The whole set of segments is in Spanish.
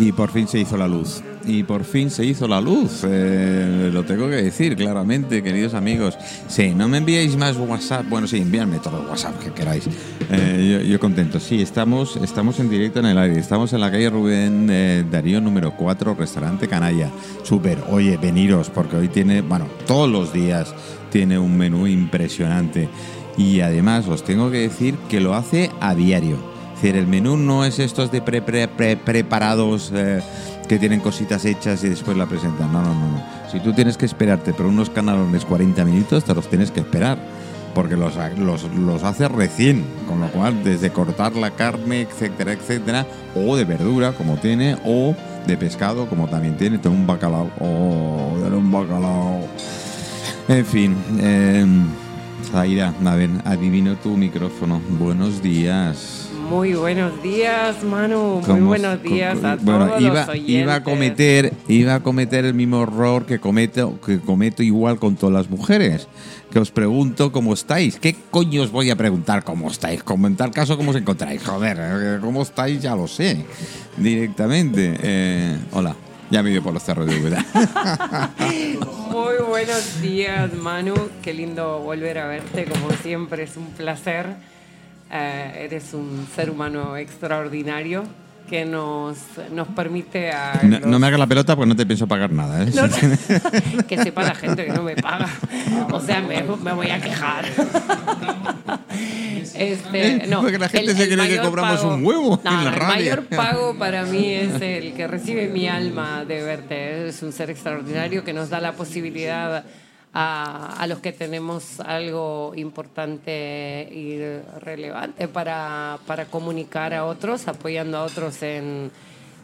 Y por fin se hizo la luz. Y por fin se hizo la luz. Eh, lo tengo que decir claramente, queridos amigos. Sí, no me enviéis más WhatsApp. Bueno, sí, envíame todo el WhatsApp que queráis. Eh, yo, contento. Sí, estamos, estamos en directo en el aire. Estamos en la calle Rubén eh, Darío número 4, restaurante Canalla. Súper. Oye, veniros, porque hoy tiene, bueno, todos los días tiene un menú impresionante. Y además os tengo que decir que lo hace a diario el menú no es estos de pre, pre, preparados eh, que tienen cositas hechas y después la presentan. No, no, no, no. Si tú tienes que esperarte por unos canalones 40 minutos, te los tienes que esperar. Porque los, los, hace recién, con lo cual desde cortar la carne, etcétera, etcétera, o de verdura, como tiene, o de pescado, como también tiene, tengo un bacalao, oh, un bacalao. En fin, eh, Zaira, a ver, adivino tu micrófono. Buenos días. Muy buenos días, Manu. Muy buenos días a todos iba, los oyentes. Iba a cometer, iba a cometer el mismo error que cometo, que cometo igual con todas las mujeres. Que os pregunto cómo estáis. ¿Qué coño os voy a preguntar cómo estáis? Como en tal caso, ¿cómo os encontráis? Joder, eh, ¿cómo estáis? Ya lo sé. Directamente. Eh, hola. Ya me dio por los cerros de Úbeda. Muy buenos días, Manu. Qué lindo volver a verte. Como siempre, es un placer. Eh, eres un ser humano extraordinario que nos, nos permite a... No, me hagas la pelota porque no te pienso pagar nada. ¿eh? que sepa la gente que no me paga. O sea, me, me voy a quejar. Este, no, porque la gente se cree que cobramos un huevo en la radio. El mayor pago para mí es el que recibe mi alma de verte. Es un ser extraordinario que nos da la posibilidad a, los que tenemos algo importante y relevante para, para comunicar a otros, apoyando a otros en,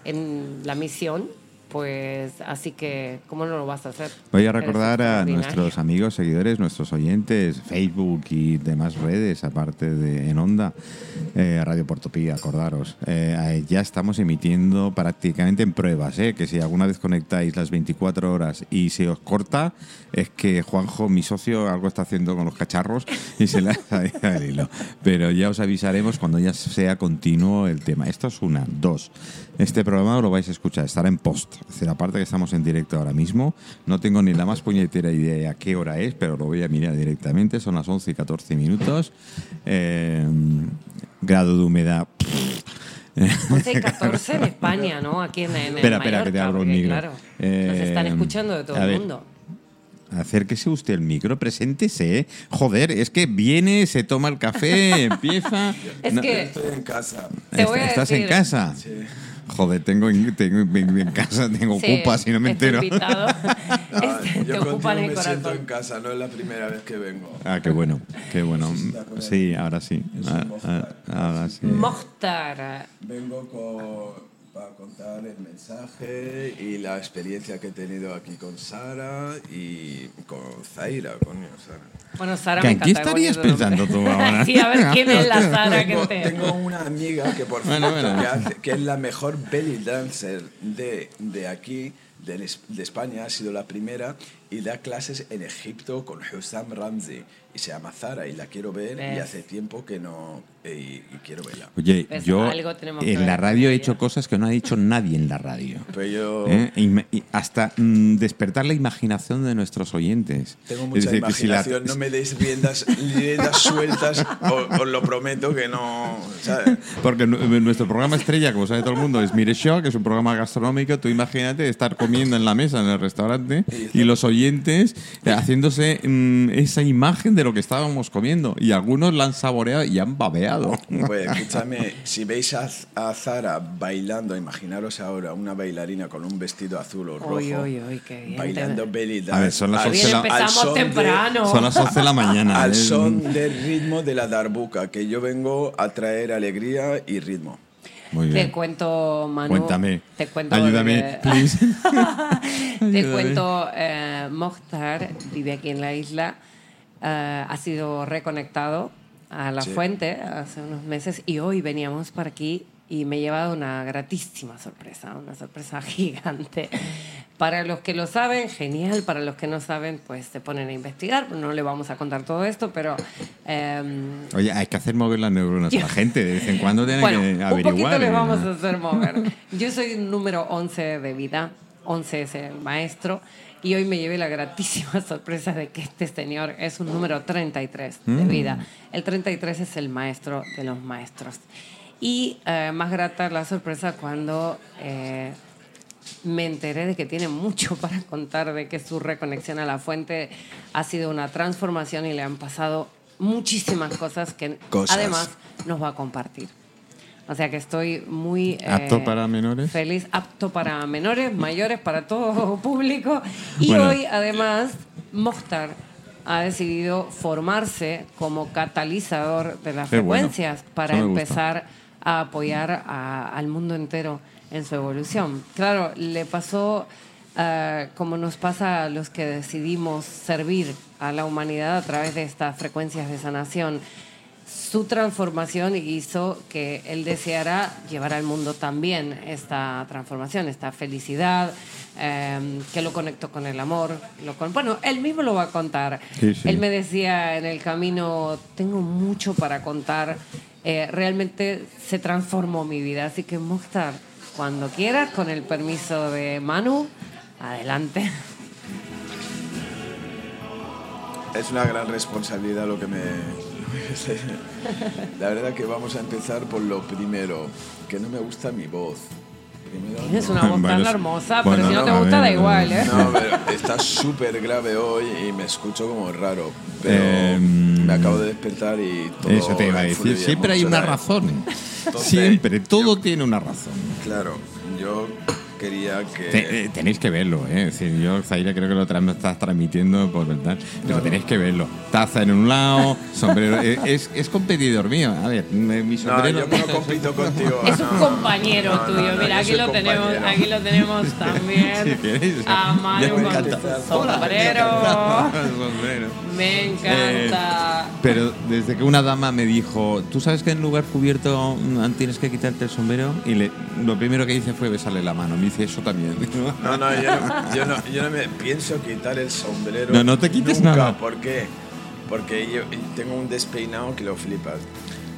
en la misión pues así que, ¿cómo no lo vas a hacer? Voy a recordar a nuestros amigos, seguidores, nuestros oyentes, Facebook y demás redes, aparte de en Onda, eh, Radio Portopía, acordaros. Eh, ya estamos emitiendo prácticamente en pruebas, eh, que si alguna vez conectáis las 24 horas y se os corta, es que Juanjo, mi socio, algo está haciendo con los cacharros y se le ha el hilo. Pero ya os avisaremos cuando ya sea continuo el tema. Esto es una. Dos. Este programa lo vais a escuchar, estará en post. Es decir, aparte que estamos en directo ahora mismo, no tengo ni la más puñetera idea a qué hora es, pero lo voy a mirar directamente. Son las 11 y 14 minutos. Eh, grado de humedad. 11 y 14 en España, ¿no? Aquí en, en Espera, espera, que te abro un micro. Claro, nos están eh, escuchando de todo el mundo. Acérquese usted el micro, preséntese. ¿eh? Joder, es que viene, se toma el café, empieza. Es que estoy en casa. ¿Estás en casa? Sí. Joder, tengo, tengo en casa, tengo ocupas y no me entero. Este, yo contigo me siento en casa, no es la primera vez que vengo. Ah, qué bueno, qué bueno. Sí, ahora sí. Ah, ah, ahora sí. Mostar. Vengo con para contar el mensaje y la experiencia que he tenido aquí con Sara y con Zaira, coño, Sara. Bueno, Sara ¿Qué, ¿Qué estarías pensando tú ahora? sí, a ver quién es la Sara tengo, que te... Tengo una amiga que por bueno, bueno. Que, hace, que, es la mejor belly dancer de, de aquí, de, de España, ha sido la primera y da clases en Egipto con Hussam Ramsey y se llama Zara y la quiero ver ¿Ves? y hace tiempo que no y, y quiero verla. Oye, yo en la radio he hecho cosas que no ha dicho nadie en la radio. Pero yo... ¿Eh? Y, y hasta mm, despertar la imaginación de nuestros oyentes. Tengo mucha decir, imaginación, si la... no me deis riendas, riendas sueltas, os, os, lo prometo que no... ¿sabes? Porque nuestro programa estrella, como sabe todo el mundo, es Mire Show, que es un programa gastronómico. Tú imagínate estar comiendo en la mesa en el restaurante y, y los oyentes haciéndose mm, esa imagen de lo que estábamos comiendo. Y algunos la han saboreado y han babeado. Pues escúchame, si veis a, a, Zara bailando, imaginaros ahora una bailarina con un vestido azul o rojo, uy, uy, uy, bien, bailando belly dance. A ver, son las 11 de la, temprano. De, son las 11 de la mañana. Al son del ritmo de la darbuca, que yo vengo a traer alegría y ritmo. Muy bien. Te cuento, Manu. Cuéntame. Te cuento Ayúdame, de, please. te Ayúdame. cuento, eh, Mokhtar vive aquí en la isla, eh, ha sido reconectado a la sí. fuente hace unos meses y hoy veníamos para aquí y me he llevado una gratísima sorpresa, una sorpresa gigante Para los que lo saben, genial. Para los que no saben, pues se ponen a investigar. No le vamos a contar todo esto, pero... em, Oye, hay que hacer mover las neuronas a la gente. De vez en cuando tienen bueno, que un averiguar. poquito les ¿eh? vamos a hacer mover. Yo soy un número 11 de vida. 11 es el maestro. Y hoy me llevé la gratísima sorpresa de que este señor es un número 33 de Mm. vida. El 33 es el maestro de los maestros. Y eh, más grata la sorpresa cuando eh, me enteré de que tiene mucho para contar, de que su reconexión a la fuente ha sido una transformación y le han pasado muchísimas cosas que Cosas. además nos va a compartir. O sea que estoy muy... eh, ¿Apto para menores? Feliz, apto para menores, mayores, para todo público. Y Bueno. hoy además Mostar ha decidido formarse como catalizador de las Qué bueno. frecuencias para empezar a apoyar a- al mundo entero en su evolución. Claro, le pasó eh, como nos pasa a los que decidimos servir a la humanidad a través de estas frecuencias de sanación. Su transformación hizo que él deseara llevar al mundo también esta transformación, esta felicidad, eh, que lo conectó con el amor. Lo con- bueno, él mismo lo va a contar. Sí, sí. Él me decía en el camino, tengo mucho para contar. Eh, realmente se transformó mi vida. Así que, Mokhtar, cuando quieras, con el permiso de Manu, adelante. Es una gran responsabilidad lo que me... La verdad que vamos a empezar por lo primero, que no me gusta mi voz. Tienes una voz tan hermosa, bueno, pero si no te a gusta, da igual, ¿eh? No, pero está súper grave hoy y me escucho como raro. Pero Em, me acabo de despertar y todo. Eso te iba a decir. Siempre hay una razón. Entonces, Siempre, todo tiene una razón. Claro, yo quería que. Te- eh, tenéis que verlo, ¿eh? Es decir, yo, Zaira, creo que lo tra- estás transmitiendo por verdad. Pero tenéis que verlo. Taza en un lado, sombrero. eh, es, es competidor mío. A ver, me- mi no, sombrero. yo no compito contigo. Es un no. compañero tuyo. no, Mira, aquí lo tenemos, aquí lo tenemos también. Si queréis. A Manu Ya me con su sombrero. Sombrero. Me encanta. Eh, pero desde que una dama me dijo, ¿tú sabes que en lugar cubierto mm, tienes que quitarte el sombrero? Y le- lo primero que hice fue besarle la mano. Me dice, eso también. No, no, yo no, yo no, yo no me pienso quitar el sombrero. No, no te quites nunca. nada. ¿Por qué? Porque yo tengo un despeinado que lo flipas.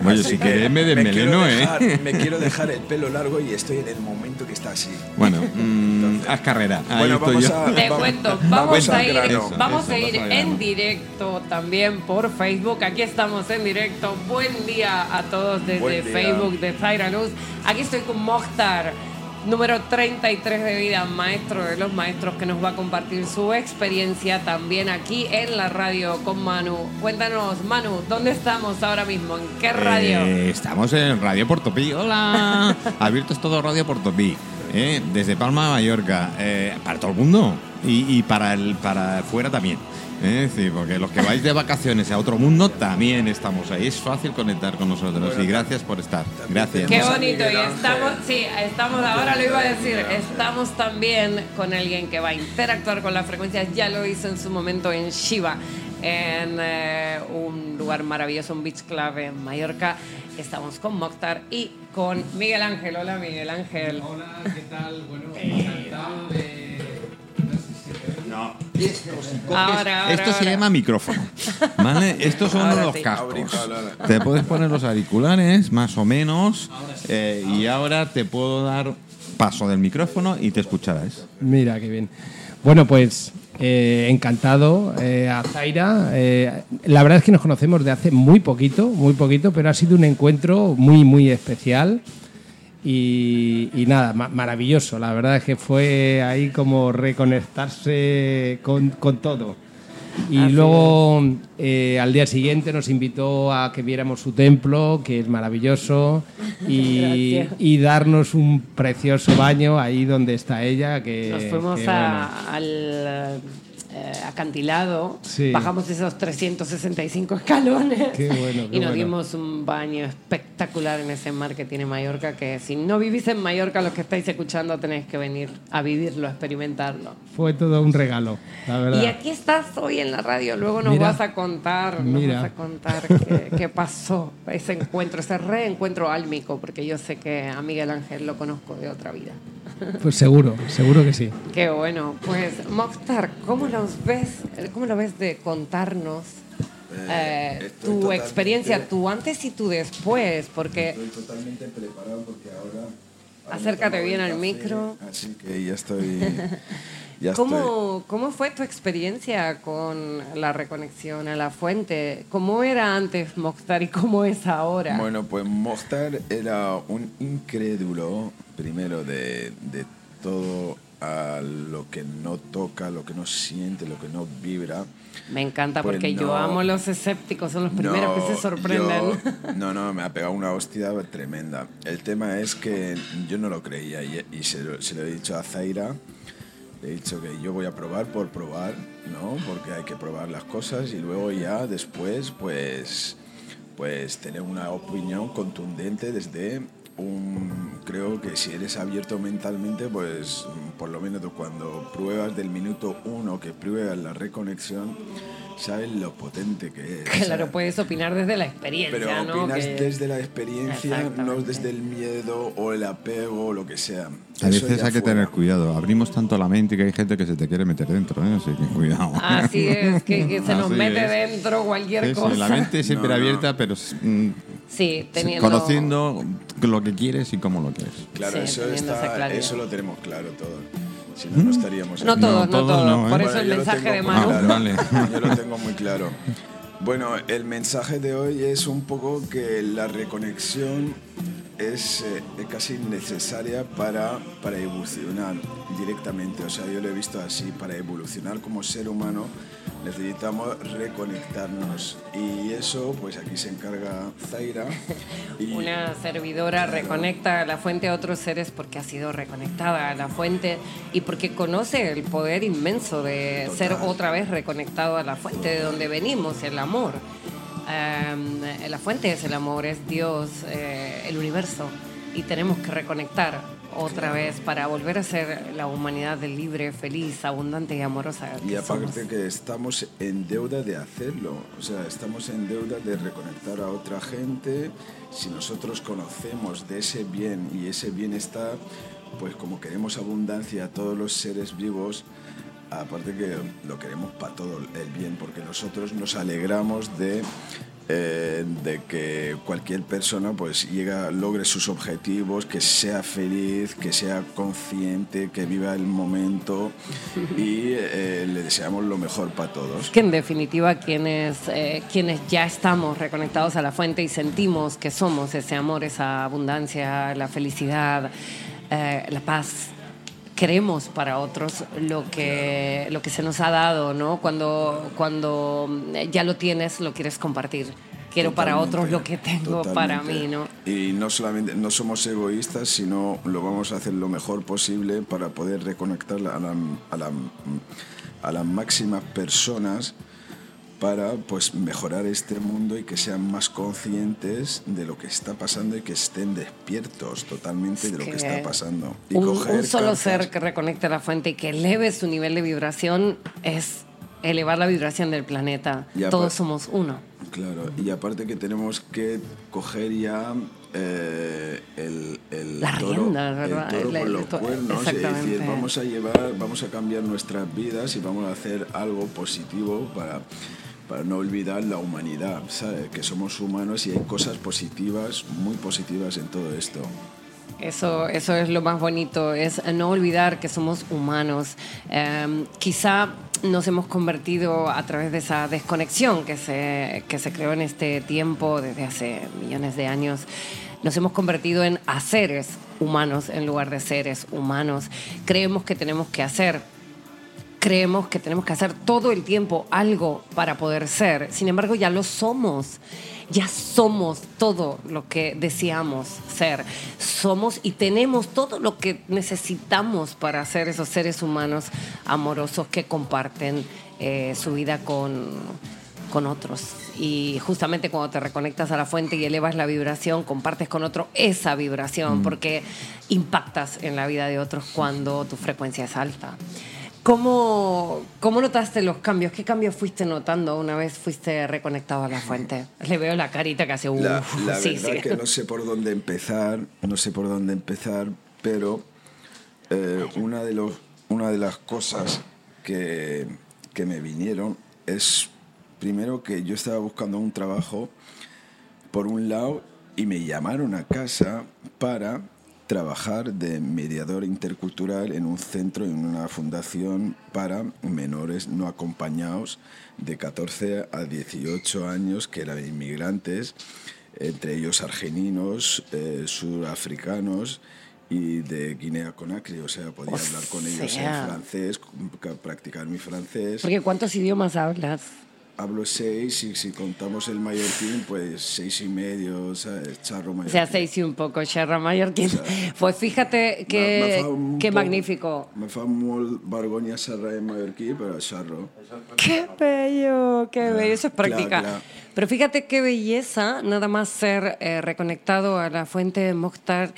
Oye, Así si que querés me desmeleno, ¿eh? dejar- Me quiero dejar el pelo largo y estoy en el momento que está así. Bueno, mm, haz carrera. Ahí Bueno, estoy vamos yo. a- Te Va- cuento, vamos a ir, grano. vamos Eso, a ir en directo también por Facebook. Aquí estamos en directo. Buen día a todos desde. Facebook de Zaira Luz. Aquí estoy con Mokhtar, número 33 de vida, maestro de los maestros, que nos va a compartir su experiencia también aquí en la radio con Manu. Cuéntanos, Manu, ¿dónde estamos ahora mismo? ¿En qué radio? Eh, estamos en Radio Portopí. Hola. Abierto es todo Radio Portopí. ¿eh? Desde Palma de Mallorca. eh, para todo el mundo. Y, y para, el, para fuera también. ¿Eh? Es decir, porque los que vais de vacaciones a otro mundo también estamos ahí. Es fácil conectar con nosotros. y gracias por estar. Gracias. Qué bonito, y estamos, sí, estamos, ahora lo iba a decir, estamos también con alguien que va a interactuar con las frecuencias, ya lo hizo en su momento en Shiva, en eh, un lugar maravilloso, un beach club en Mallorca. Estamos con Mokhtar y con Miguel Ángel. Hola Miguel Ángel. Hola, ¿qué tal? Bueno, encantado de... No. Ahora, ahora, Esto se llama micrófono. ¿Vale? Estos son Ahora los sí. cascos. Te puedes poner los auriculares, más o menos. eh, y ahora te puedo dar paso del micrófono y te escucharás. Mira, qué bien. Bueno, pues eh, encantado eh, a Zaira. Eh, la verdad es que nos conocemos de hace muy poquito, muy poquito, pero ha sido un encuentro muy, muy especial. Y, y nada, ma- maravilloso. La verdad es que fue ahí como reconectarse con, con todo. Y Así luego eh, al día siguiente nos invitó a que viéramos su templo, que es maravilloso, y, darnos un precioso baño ahí donde está ella. Que, Nos fuimos que, a- al eh, acantilado, Sí. bajamos esos 365 escalones Qué bueno, qué y nos bueno. dimos un baño espectacular en ese mar que tiene Mallorca, que si no vivís en Mallorca, los que estáis escuchando tenéis que venir a vivirlo, a experimentarlo. fue todo un regalo, la verdad. Y aquí estás hoy en la radio, luego nos Mira. vas a contar, nos Mira. vas a contar qué, qué pasó, ese encuentro, ese reencuentro álmico, porque yo sé que a Miguel Ángel lo conozco de otra vida. Pues seguro, seguro que sí. Qué bueno. Pues, Mokhtar, ¿cómo, los ves, ¿cómo lo ves de contarnos eh, estoy tu experiencia, tu antes y tu después? Porque Estoy totalmente preparado porque ahora... ahora Acércate bien al café, micro. Así que ya estoy... Ya estoy. ¿Cómo, ¿Cómo fue tu experiencia con la reconexión a la fuente? ¿Cómo era antes Mokhtar y cómo es ahora? Bueno, pues Mokhtar era un incrédulo, primero, de, de todo a lo que no toca, lo que no siente, lo que no vibra. Me encanta Pues porque yo amo los escépticos, son los primeros que se sorprenden. yo- no, no, me ha pegado una hostia tremenda. El tema es que yo no lo creía y, y se, lo, se lo he dicho a Zaira. Le he dicho que yo voy a probar por probar, ¿no? Porque hay que probar las cosas y luego ya después, pues, pues tener una opinión contundente desde un... Creo que si eres abierto mentalmente, pues por lo menos cuando pruebas del minuto uno que pruebas la reconexión, sabes lo potente que es. Claro, ¿sabes? puedes opinar desde la experiencia, Pero ¿no? opinas Que- desde la experiencia, no desde el miedo o el apego o lo que sea. A veces hay que fuera. tener cuidado. Abrimos tanto la mente que hay gente que se te quiere meter dentro, ¿eh? Así que cuidado. Así es, que, que se nos Así mete es. dentro cualquier Sí, sí, cosa. la mente siempre No, no. abierta, pero mm, Sí, teniendo... conociendo lo que quieres y cómo lo quieres. Claro, Sí, eso, está, eso lo tenemos claro todos. Si no, no estaríamos No aquí. todos, no, todos todos. no, ¿eh? Por Bueno, eso el yo lo mensaje de Manu. Ah, claro. vale. Yo lo tengo muy claro. Bueno, el mensaje de hoy es un poco que la reconexión es eh, casi necesaria para, para evolucionar directamente. O sea, yo lo he visto así, para evolucionar como ser humano necesitamos reconectarnos. Y eso, pues aquí se encarga Zaira. Y Una servidora reconecta a la fuente a otros seres porque ha sido reconectada a la fuente y porque conoce el poder inmenso de ser otra vez reconectado a la fuente de donde venimos, el amor. Eh, la fuente es el amor, es Dios, eh, el universo y tenemos que reconectar otra vez para volver a ser la humanidad libre, feliz, abundante y amorosa. Y que somos. aparte que estamos en deuda de hacerlo, o sea, estamos en deuda de reconectar a otra gente. Si nosotros conocemos de ese bien y ese bienestar, pues como queremos abundancia a todos los seres vivos, aparte que lo queremos para todo el bien, porque nosotros nos alegramos de, eh, de que cualquier persona pues llega, logre sus objetivos, que sea feliz, que sea consciente, que viva el momento y eh, le deseamos lo mejor para todos. que en definitiva quienes, eh, quienes ya estamos reconectados a la fuente y sentimos que somos ese amor, esa abundancia, la felicidad, la paz, queremos para otros lo que, lo que se nos ha dado, ¿no? Cuando, cuando ya lo tienes, lo quieres compartir. Quiero para Totalmente, otros lo que tengo para totalmente. mí, ¿no? Y no solamente no somos egoístas, sino lo vamos a hacer lo mejor posible para poder reconectar a, la- a, la- a las máximas personas para pues mejorar este mundo y que sean más conscientes de lo que está pasando y que estén despiertos totalmente de lo que, está pasando. Y Un, coger un solo ser que reconecte a la fuente y que eleve su nivel de vibración es elevar la vibración del planeta. Todos somos uno. Claro, y aparte que tenemos que coger ya eh, el, el La toro, rienda, ¿verdad? el toro el los cuernos, y decir, vamos a llevar, vamos a cambiar nuestras vidas y vamos a hacer algo positivo para, para no olvidar la humanidad, ¿sabes? Que somos humanos y hay cosas positivas, muy positivas en todo esto. Eso, eso es lo más bonito, es no olvidar que somos humanos. Eh, quizá nos hemos convertido a través de esa desconexión que se, que se creó en este tiempo, desde hace millones de años, nos hemos convertido en haceres humanos en lugar de seres humanos. Creemos que tenemos que hacer creemos que tenemos que hacer todo el tiempo algo para poder ser. Sin embargo, ya lo somos. Ya somos todo lo que deseamos ser. Somos y tenemos todo lo que necesitamos para ser esos seres humanos amorosos que comparten eh, su vida con, con otros. Y justamente cuando te reconectas a la fuente y elevas la vibración, compartes con otro esa vibración, porque impactas en la vida de otros cuando tu frecuencia es alta. ¿Cómo, ¿Cómo notaste los cambios? ¿Qué cambios fuiste notando una vez fuiste reconectado a la fuente? Le veo la carita que hace... La, "Uf", la sí, verdad sí. que no sé por dónde empezar, no sé por dónde empezar, pero eh, una, de los, una de las cosas que, que me vinieron es, primero, que yo estaba buscando un trabajo, por un lado, y me llamaron a casa para trabajar de mediador intercultural en un centro, en una fundación para menores no acompañados de 14 a 18 años que eran inmigrantes, entre ellos argelinos, eh, surafricanos y de Guinea Conakry, o sea, podía hablar con ellos en francés, practicar mi francés. Porque ¿cuántos idiomas hablas? Hablo seis y si contamos el mallorquín, pues seis y medio, o sea, charro mallorquín. O sea, seis y un poco, charro mallorquín. pues fíjate que, qué magnífico. Me fa muy vergonya xerrar en mallorquí, pero charro. Qué bello, qué bello, eso es práctica. Pero fíjate qué belleza, nada más ser eh, reconectado a la fuente de Mokhtar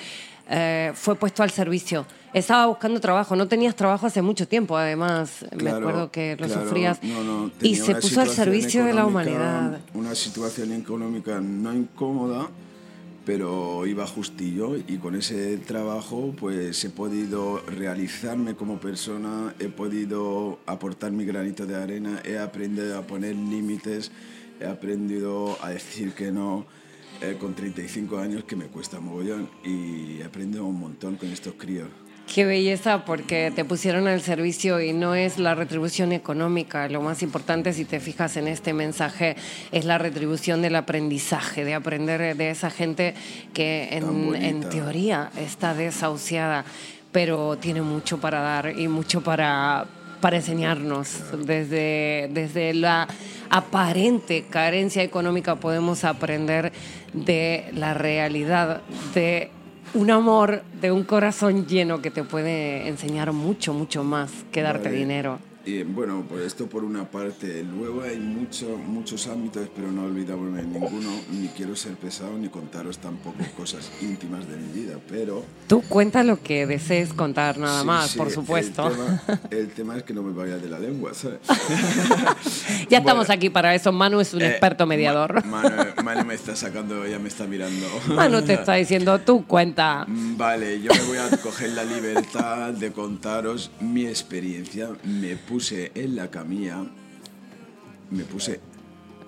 eh, fue puesto al servicio. Estaba buscando trabajo, no tenías trabajo hace mucho tiempo, además, me acuerdo que lo sufrías. y se puso al servicio de la humanidad. Una situación económica no incómoda, pero iba justillo y con ese trabajo pues he podido realizarme como persona, he podido aportar mi granito de arena, he aprendido a poner límites, he aprendido a decir que no eh, con 35 años que me cuesta mogollón y aprendo un montón con estos críos. Qué belleza, porque te pusieron al servicio y no es la retribución económica. Lo más importante, si te fijas en este mensaje, es la retribución del aprendizaje, de aprender de esa gente que en, en teoría está desahuciada, pero tiene mucho para dar y mucho para, para enseñarnos. Desde, desde la aparente carencia económica podemos aprender de la realidad, de un amor, de un corazón lleno que te puede enseñar mucho, mucho más que darte dinero. Y bueno, pues esto por una parte. Luego hay mucho, muchos ámbitos, pero no olvidarme ninguno. Ni quiero ser pesado ni contaros tampoco cosas íntimas de mi vida, pero... Tú cuenta lo que desees contar nada más, por supuesto. El tema, es que no me vaya de la lengua, ¿sabes? ya estamos aquí para eso. Manu es un eh, experto mediador. Manu, me está sacando, ya me está mirando. Manu te está diciendo, tú cuenta. Mm, vale, yo me voy a coger la libertad de contaros mi experiencia. Me puse en la camilla, me puse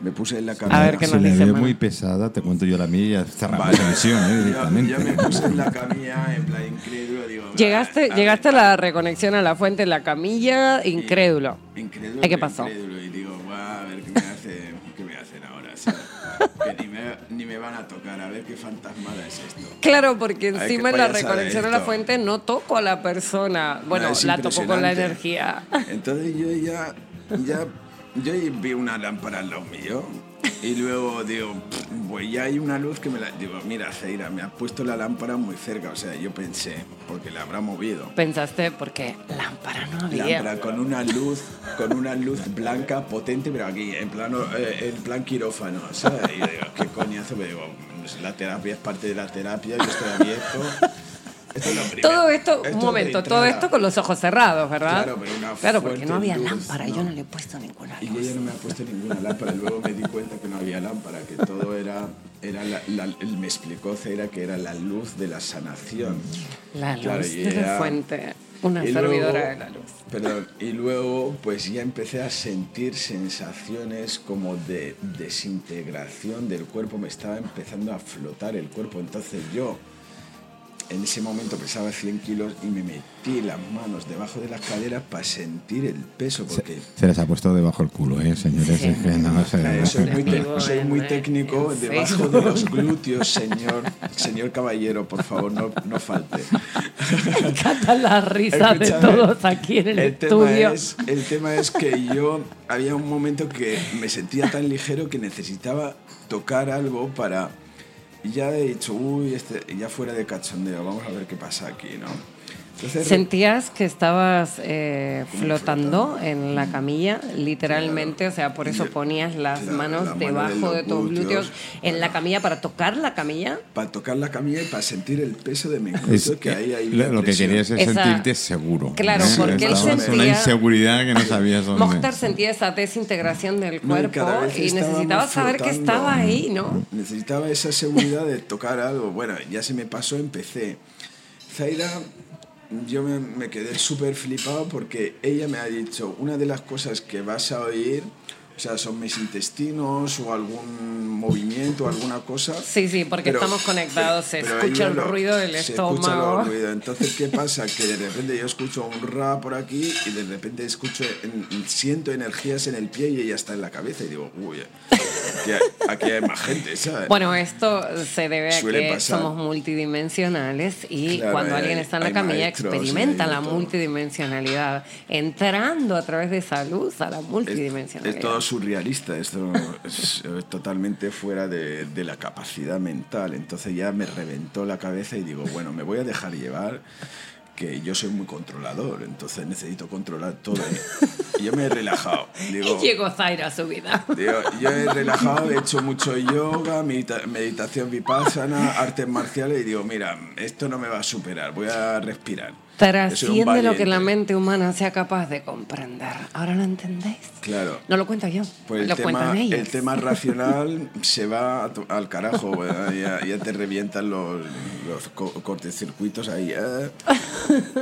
me puse en la camilla. A ver qué nos Se dice, ve muy pesada, te cuento yo la mía, cerramos vale. la emisión, ¿eh? directamente. Ya, me puse en la camilla, en plan incrédulo, digo... Llegaste, a, llegaste a, la reconexión a la fuente en la camilla, incrédulo. Incrédulo. ¿Y qué pasó? Incrédulo, y digo, a ver qué me, hace, qué me hacen ahora. ¿sabes? Que ni me, ni me, van a tocar, a ver qué fantasmada es esto. Claro, porque encima en la reconexión a la fuente no toco a la persona. Bueno, no, la toco con la energía. Entonces yo ya, ya yo vi una lámpara al lado mío y luego digo, pues ya hay una luz que me la... Digo, mira, Zeira, me has puesto la lámpara muy cerca. O sea, yo pensé, porque la habrá movido. Pensaste, porque lámpara no había. Lámpara con una luz, con una luz blanca potente, pero aquí, en plano, eh, en plan quirófano, ¿sabes? Y digo, ¿qué coñazo? Me digo, la terapia es parte de la terapia, yo estoy abierto todo esto, un momento, todo esto con los ojos cerrados, ¿verdad? Claro, pero una Claro, porque no había lámpara, yo no le he puesto ninguna luz. Y ella no me ha puesto ninguna lámpara, luego me di cuenta que no había lámpara, que todo era, era la, me explicó Ceira que era la luz de la sanación. La luz de la fuente, una servidora de la luz. Perdón, y luego pues ya empecé a sentir sensaciones como de desintegración del cuerpo, me estaba empezando a flotar el cuerpo, entonces yo en ese momento pesaba 100 kilos y me metí las manos debajo de las caderas para sentir el peso. Porque... Se, les ha puesto debajo el culo, ¿eh, señores? Sí. no, soy, muy, soy muy técnico, debajo de los glúteos, señor, señor caballero, por favor, no, no falte. Me encanta la risa de todos aquí en el, el estudio. Tema es, el tema es que yo había un momento que me sentía tan ligero que necesitaba tocar algo para y ya he dicho, uy, este, ya fuera de cachondeo, vamos a ver qué pasa aquí, ¿no? ¿Sentías que estabas eh, flotando, en la camilla, literalmente? O sea, por eso ponías las manos debajo de, tus glúteos en la camilla para tocar la camilla. Para tocar la camilla y para sentir el peso de mi glúteo que hay ahí. Lo, que querías es sentirte seguro. Claro, porque él sentía... una inseguridad que no sabías dónde. Mokhtar sentía esa desintegración del cuerpo y necesitaba saber que estaba ahí, ¿no? Necesitaba esa seguridad de tocar algo. Bueno, ya se me pasó, empecé. Zaira yo me, quedé súper flipado porque ella me ha dicho, una de las cosas que vas a oír o sea, son mis intestinos o algún movimiento, alguna cosa. Sí, sí, porque estamos conectados, se escucha el ruido del se estómago. Escucha ruido. Entonces, ¿qué pasa? Que de repente yo escucho un ra por aquí y de repente escucho, siento energías en el pie y ella está en la cabeza y digo, uy, aquí hay, más gente, ¿sabes? Bueno, esto se debe a que somos multidimensionales y cuando alguien está en la camilla experimenta la multidimensionalidad, entrando a través de esa luz a la multidimensionalidad surrealista, esto es totalmente fuera de, de, la capacidad mental. Entonces ya me reventó la cabeza y digo, bueno, me voy a dejar llevar, que yo soy muy controlador, entonces necesito controlar todo. Y yo me he relajado. Digo, y llegó Zaira a su vida. yo he relajado, he hecho mucho yoga, meditación vipassana, artes marciales y digo, mira, esto no me va a superar, voy a respirar. Trasciende lo que la mente humana sea capaz de comprender. ¿Ahora lo entendéis? Claro. No lo cuento yo, pues lo tema, cuentan ellos. El tema racional se va al carajo, ya, te revientan los, los cortecircuitos ahí. ¿eh?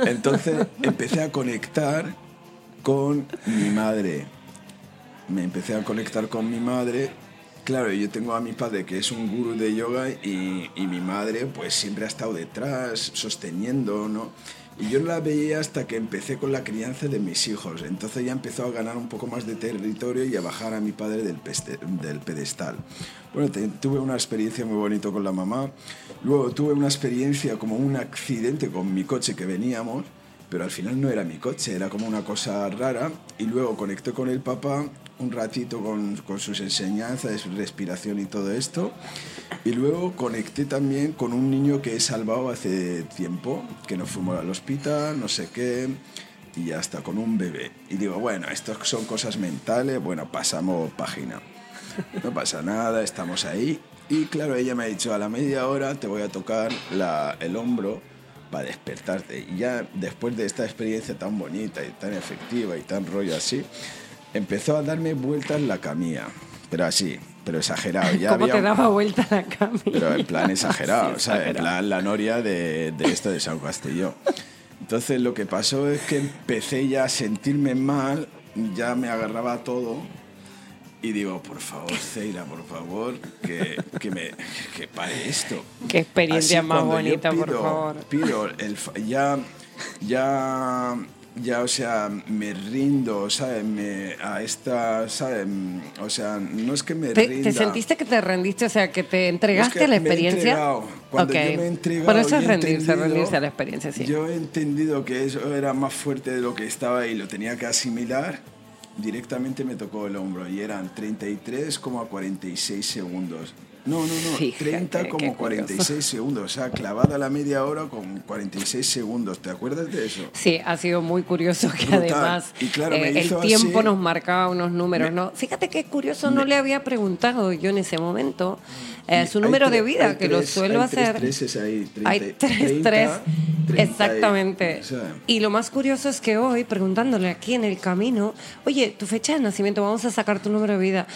Entonces empecé a conectar con mi madre. Me empecé a conectar con mi madre Claro, yo tengo a mi padre que es un gurú de yoga y, y, mi madre pues siempre ha estado detrás, sosteniendo, ¿no? Y yo no la veía hasta que empecé con la crianza de mis hijos. Entonces ya empezó a ganar un poco más de territorio y a bajar a mi padre del, pedestal. Bueno, tuve una experiencia muy bonita con la mamá. Luego tuve una experiencia como un accidente con mi coche que veníamos, pero al final no era mi coche, era como una cosa rara. Y luego conecté con el papá un ratito con, sus enseñanzas, respiración y todo esto. Y luego conecté también con un niño que he salvado hace tiempo, que nos fuimos al hospital, no sé qué, y hasta con un bebé. Y digo, bueno, estas son cosas mentales, bueno, pasamos página. No pasa nada, estamos ahí. Y claro, ella me ha dicho, a la media hora te voy a tocar el hombro para despertarte. Y ya después de esta experiencia tan bonita y tan efectiva y tan rollo así, empezó a darme vueltas la camilla, pero así, pero exagerado. Ya ¿Cómo te daba vuelta la camilla? Pero en plan exagerado, o sea, en plan la noria de, de esto de San Castelló. Entonces lo que pasó es que empecé ya a sentirme mal, ya me agarraba todo y digo, por favor, Ceira, por favor, que, que, me, que pare esto. Qué experiencia más bonita, por favor. Pido el, ya, ya ya, o sea, me rindo, ¿sabes? Me, a esta, ¿sabes? O sea, no es que me ¿Te, rinda. ¿Te sentiste que te rendiste? O sea, que te entregaste a la experiencia. Cuando yo me he entregado, Por eso es rendirse, rendirse a la experiencia, sí. Yo he entendido que eso era más fuerte de lo que estaba y lo tenía que asimilar. Directamente me tocó el hombro y eran 33,46 segundos. No, no, no. 30 como 46 segundos. O sea, clavada la media hora con 46 segundos. ¿Te acuerdas de eso? Sí, ha sido muy curioso que además eh, el tiempo nos marcaba unos números. ¿no? Fíjate qué curioso, no le había preguntado yo en ese momento eh, su número de vida, que lo suelo hacer. Tres ahí, hay tres, tres. Exactamente. Y lo más curioso es que hoy, preguntándole aquí en el camino, oye, tu fecha de nacimiento, vamos a sacar tu número de vida.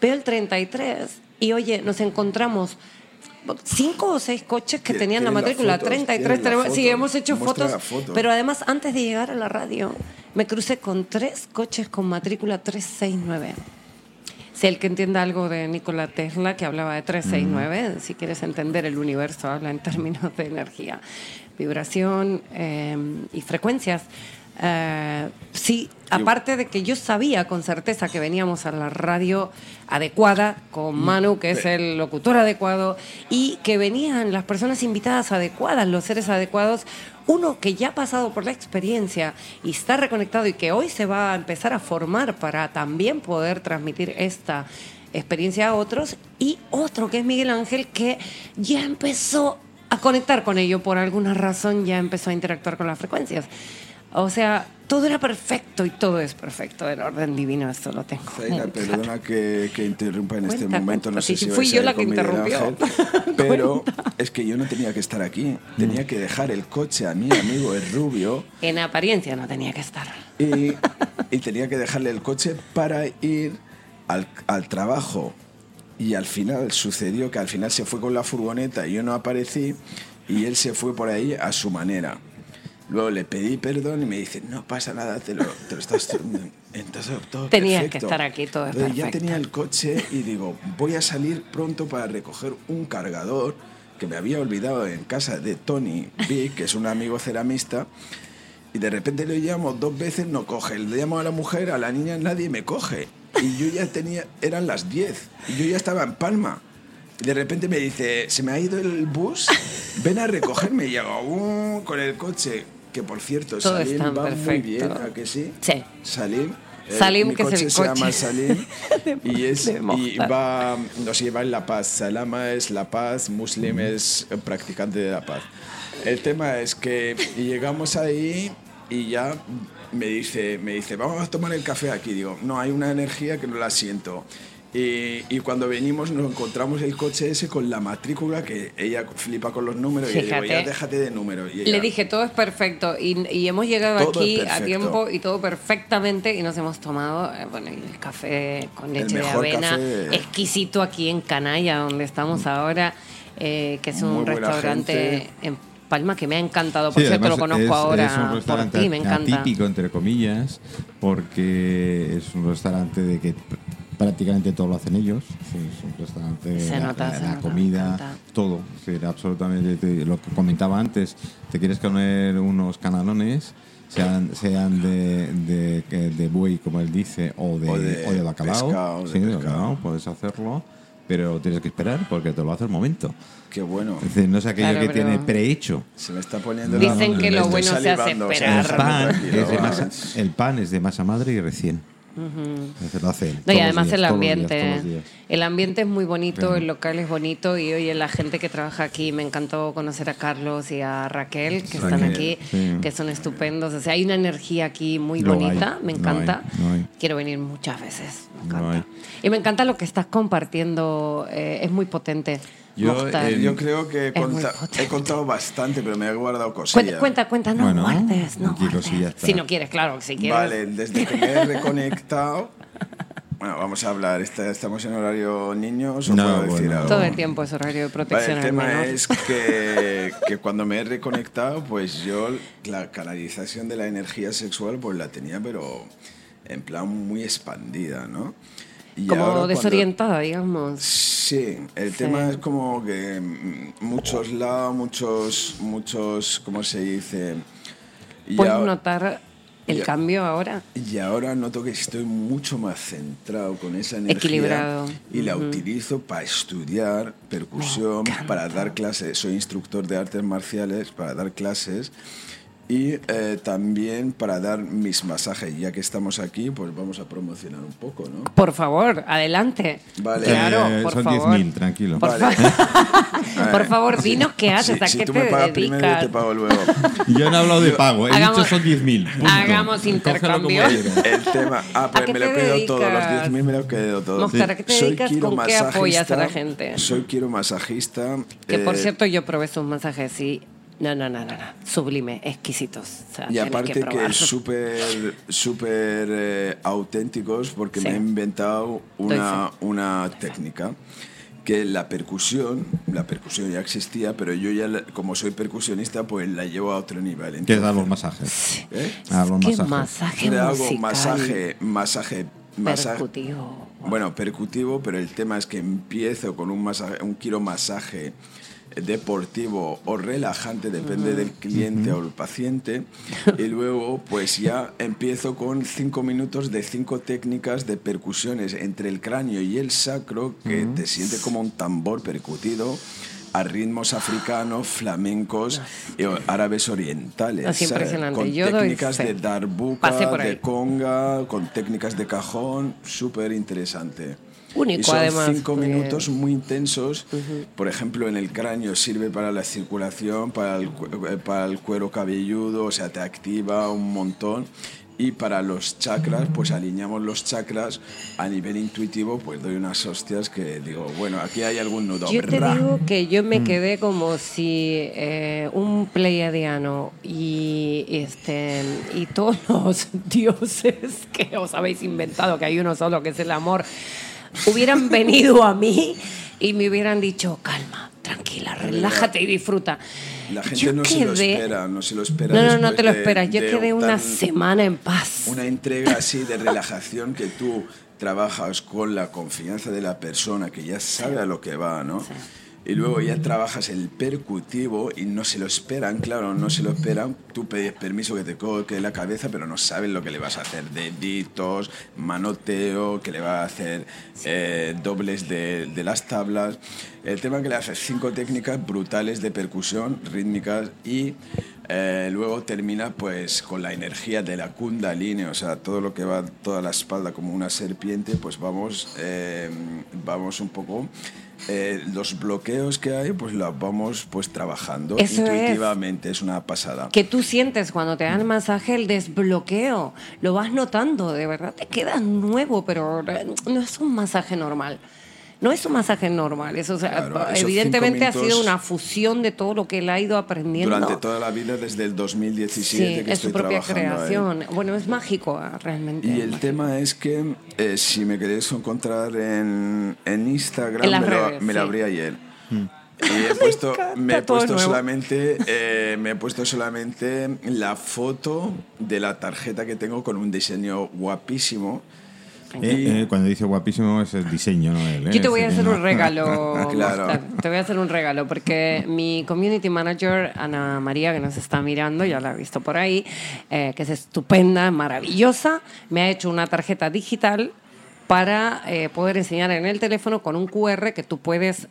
Veo el 33 y oye, nos encontramos cinco o seis coches que tenían la matrícula 33. sí, hemos hecho fotos, pero además antes de llegar a la radio me crucé con tres coches con matrícula 369. Si el que entienda algo de Nikola Tesla, que hablaba de 369, si quieres entender el universo, habla en términos de energía, vibración eh, y frecuencias. Eh, sí, aparte de que yo sabía con certeza que veníamos a la radio adecuada con mm. Manu, que es el locutor adecuado, y que venían las personas invitadas adecuadas, los seres adecuados, uno que ya ha pasado por la experiencia y está reconectado y que hoy se va a empezar a formar para también poder transmitir esta experiencia a otros, y otro que es Miguel Ángel, que ya empezó a conectar con ello por alguna razón, ya empezó a interactuar con las frecuencias. O sea, todo era perfecto y todo es perfecto en orden divino, esto lo tengo. perdona que, que, interrumpa en este momento, no sé si fui yo la que interrumpió. pero es que yo no tenía que estar aquí, tenía que dejar el coche a mi amigo el rubio. En apariencia no tenía que estar. Y, y tenía que dejarle el coche para ir al, al trabajo. Y al final sucedió que al final se fue con la furgoneta y yo no aparecí y él se fue por ahí a su manera. Luego le pedí perdón y me dice, no pasa nada, te lo, te lo estás... Entonces, todo Tenías que estar aquí, todo es Entonces, ya perfecto. tenía el coche y digo, voy a salir pronto para recoger un cargador que me había olvidado en casa de Tony Big, que es un amigo ceramista, y de repente le llamo dos veces, no coge. Le llamo a la mujer, a la niña, nadie me coge. Y yo ya tenía, eran las 10, y yo ya estaba en Palma. Y de repente me dice, se me ha ido el bus, ven a recogerme. Y hago, "Uh", con el coche, que por cierto, Todo Salim va muy perfecto. bien, ¿a que sí? Sí. Salim. eh, Salim, mi que es coche el se llama coche Salim y, es, y va, nos lleva en la paz. Salama es la paz, Muslim es eh, practicante de la paz. El tema es que llegamos ahí y ya me dice, me dice, vamos a tomar el café aquí. Digo, no, hay una energía que no la siento. Y, y cuando venimos nos encontramos el coche ese con la matrícula que ella flipa con los números y yo digo, ya déjate de números. Y Le dije, todo es perfecto. Y, y hemos llegado Todo aquí a tiempo y todo perfectamente. Y nos hemos tomado eh, bueno, el café con leche de avena, café. exquisito aquí en Canalla, donde estamos ahora, eh, que es un Muy restaurante gente. en Palma que me ha encantado. Por Sí, cierto, lo conozco es- ahora Es un por restaurante ti, me encanta. atípico, entre comillas, porque es un restaurante de que prácticamente todo lo hacen ellos. Sí, es un restaurante Se la- nota, la, se la nota, me comida, todo. Sí, absolutamente. te- lo que comentaba antes, te quieres comer unos canalones. Sean, sean de, de, buey, como él dice, o de, O de o de bacalao. pescado, sí, pescado. puedes hacerlo, pero tienes que esperar porque te lo hace el momento. qué bueno. No es aquello Claro, que tiene prehecho. Se me está poniendo Dicen la- que lo bueno se hace esperar. El Claro. pan, tranquilo, es de va. masa, el pan es de masa madre y recién. Lo No, y además días, el días, ambiente. días. El ambiente es muy bonito, el local es bonito y oye, la gente que trabaja aquí, me encantó conocer a Carlos y a Raquel que están aquí, sí. que son estupendos. O sea, hay una energía aquí muy Lo bonita, hay, me encanta. hay, lo hay. Quiero venir muchas veces, me encanta. Y me encanta lo que estás compartiendo, eh, es muy potente. Yo, eh, Yo creo que he, conta- he contado bastante, pero me he guardado Cuenta, cosillas. cuenta, cuenta, no Bueno, guardes, no ¿qué guardes. cosilla está? Si no quieres, claro, si quieres. Vale, desde que me he reconectado. Bueno, vamos a hablar. ¿Está- ¿Estamos en horario niños o No, puedo decir bueno. algo? Todo el tiempo es horario de Vale, protección. el al tema menor. es que, que cuando me he reconectado, pues yo la canalización de la energía sexual pues la tenía, pero en plan muy expandida, ¿no? Y ahora Como cuando- desorientada, digamos. Sí, el Sí. tema es como que mm, muchos lados, muchos, muchos, ¿cómo se dice? Y ¿Puedes ahora- notar el cambio ahora? y ahora noto que estoy mucho más centrado con esa energía. Equilibrado. Y la utilizo para estudiar percusión, para dar clases. Soy instructor de artes marciales, para dar clases. Y eh, también para dar mis masajes. Ya que estamos aquí, pues vamos a promocionar un poco, ¿no? Por favor, adelante. Vale. Claro, Eh, por son favor. 10.000, tranquilo. Por, Vale. fa- por favor, dinos qué haces, Si, a si qué tú te me pagas dedicas. primero, yo te pago luego. Yo no he hablado de pago, he Hagamos- dicho son 10.000. punto. hagamos intercambio. El tema. Ah, pues me lo quedo todo. Los dedicas? 10.000 me lo quedo todo. Mokhtar, ¿a qué te Soy dedicas? ¿Con qué apoyas a la gente? Soy quiromasajista. Que por eh, cierto, yo probé sus masajes y. No, no, no, no, no. Sublime, exquisitos. O sea, Y aparte que, que, súper súper eh, auténticos porque Sí. me he inventado una, una técnica que la percusión, la percusión ya existía, pero yo ya la- como soy percusionista pues la llevo a otro nivel. Entonces, dar los masajes. ¿eh? A los ¿Qué masajes. masaje Le hago musical masaje, masaje, masaje, percutivo? bueno, percutivo, pero el tema es que empiezo con un masaje, un quiromasaje deportivo o relajante, depende del cliente o el paciente, y luego pues ya empiezo con cinco minutos de cinco técnicas de percusiones entre el cráneo y el sacro que te siente como un tambor percutido a ritmos africanos, flamencos y árabes orientales. Es ¿sabes? impresionante. Con Yo doy técnicas fe. de darbuka, de conga, con técnicas de cajón, súper interesante. Único, y son además, cinco porque- minutos muy intensos. Por ejemplo, en el cráneo sirve para la circulación, para el, eh, para el cuero cabelludo, o sea, te activa un montón. Y para los chakras, pues alineamos los chakras a nivel intuitivo, pues doy unas hostias que digo, bueno, aquí hay algún nudo. Yo te Ra. digo que yo me quedé como si eh, un pleiadiano y este y todos los dioses que os habéis inventado, que hay uno solo que es el amor, hubieran venido a mí y me hubieran dicho, calma, tranquila, relájate y disfruta. La gente no se lo espera, no se lo espera. No, no, no te lo esperas. Yo quedé una semana en paz. Una entrega así de relajación que tú trabajas con la confianza de la persona que ya sabe a lo que va, ¿no? Y luego ya trabajas el percutivo y no se lo esperan, claro, no se lo esperan. Tú pides permiso que te coque la cabeza, pero no saben lo que le vas a hacer. Deditos, manoteo, que le va a hacer eh, dobles de, de, las tablas. El tema que le haces cinco técnicas brutales de percusión, rítmicas y eh, luego termina pues con la energía de la kundalini, o sea, todo lo que va toda la espalda como una serpiente, pues vamos, eh, vamos un poco eh, los bloqueos que hay, pues los vamos pues trabajando intuitivamente, es. una pasada. Que tú sientes cuando te dan masaje el desbloqueo, lo vas notando, de verdad te quedas nuevo, pero no es un masaje normal. No es un masaje normal, eso, evidentemente ha sido una fusión de todo lo que él ha ido aprendiendo. Durante toda la vida, desde el 2017 sí, que es su propia creación. Bueno, es mágico ah, realmente. Y el tema es que eh, si me queréis encontrar en, en Instagram, me, lo, abrí ayer. Hmm. Y he puesto, me, he puesto solamente, eh, me he puesto solamente la foto de la tarjeta que tengo con un diseño guapísimo eh, eh, cuando dice guapísimo es el diseño, no él. Yo te voy a hacer un regalo. Te voy a hacer un regalo porque mi community manager, Ana María, que nos está mirando, ya la he visto por ahí, eh, que es estupenda, maravillosa, me ha hecho una tarjeta digital para poder enseñar en el teléfono con un QR que tú puedes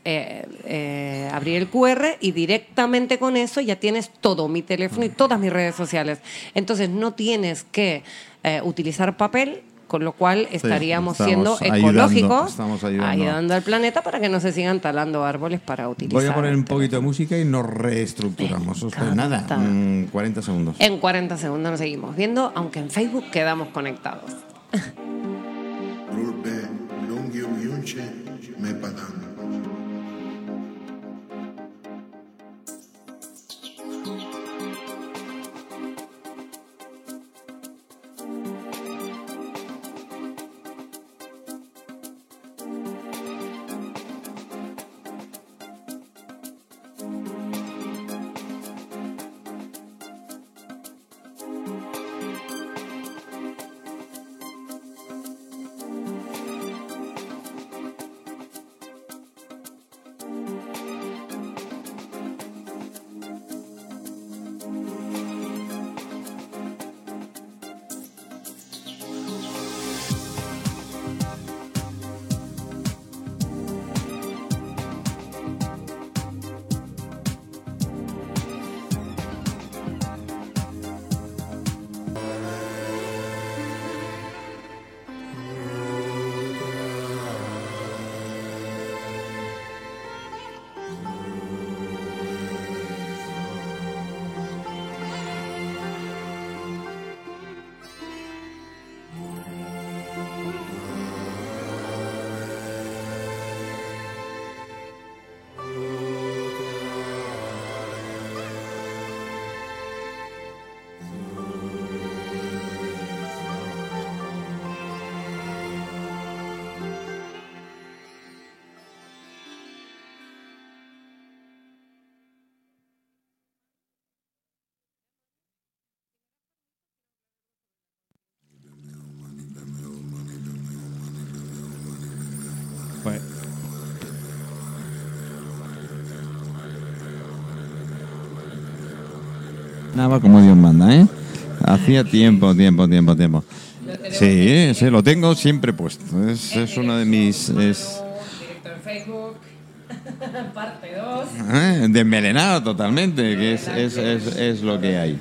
abrir el QR y directamente con eso ya tienes todo mi teléfono y todas mis redes sociales. Entonces no tienes que utilizar papel, con lo cual estaríamos siendo ecológicos, ayudando, al planeta para que no se sigan talando árboles para utilizar. Voy a poner un poquito de música y nos reestructuramos. Nada, 40 mm, segundos. En 40 segundos nos seguimos viendo, aunque en Facebook quedamos conectados. Nada como Dios manda, ¿eh? Hacía tiempo, tiempo, tiempo, tiempo. Sí, sí, lo tengo siempre puesto. Es, es uno de mis... Es... Parte 2. ¿Eh? De envenenado totalmente, que es, es, es, es, lo que hay.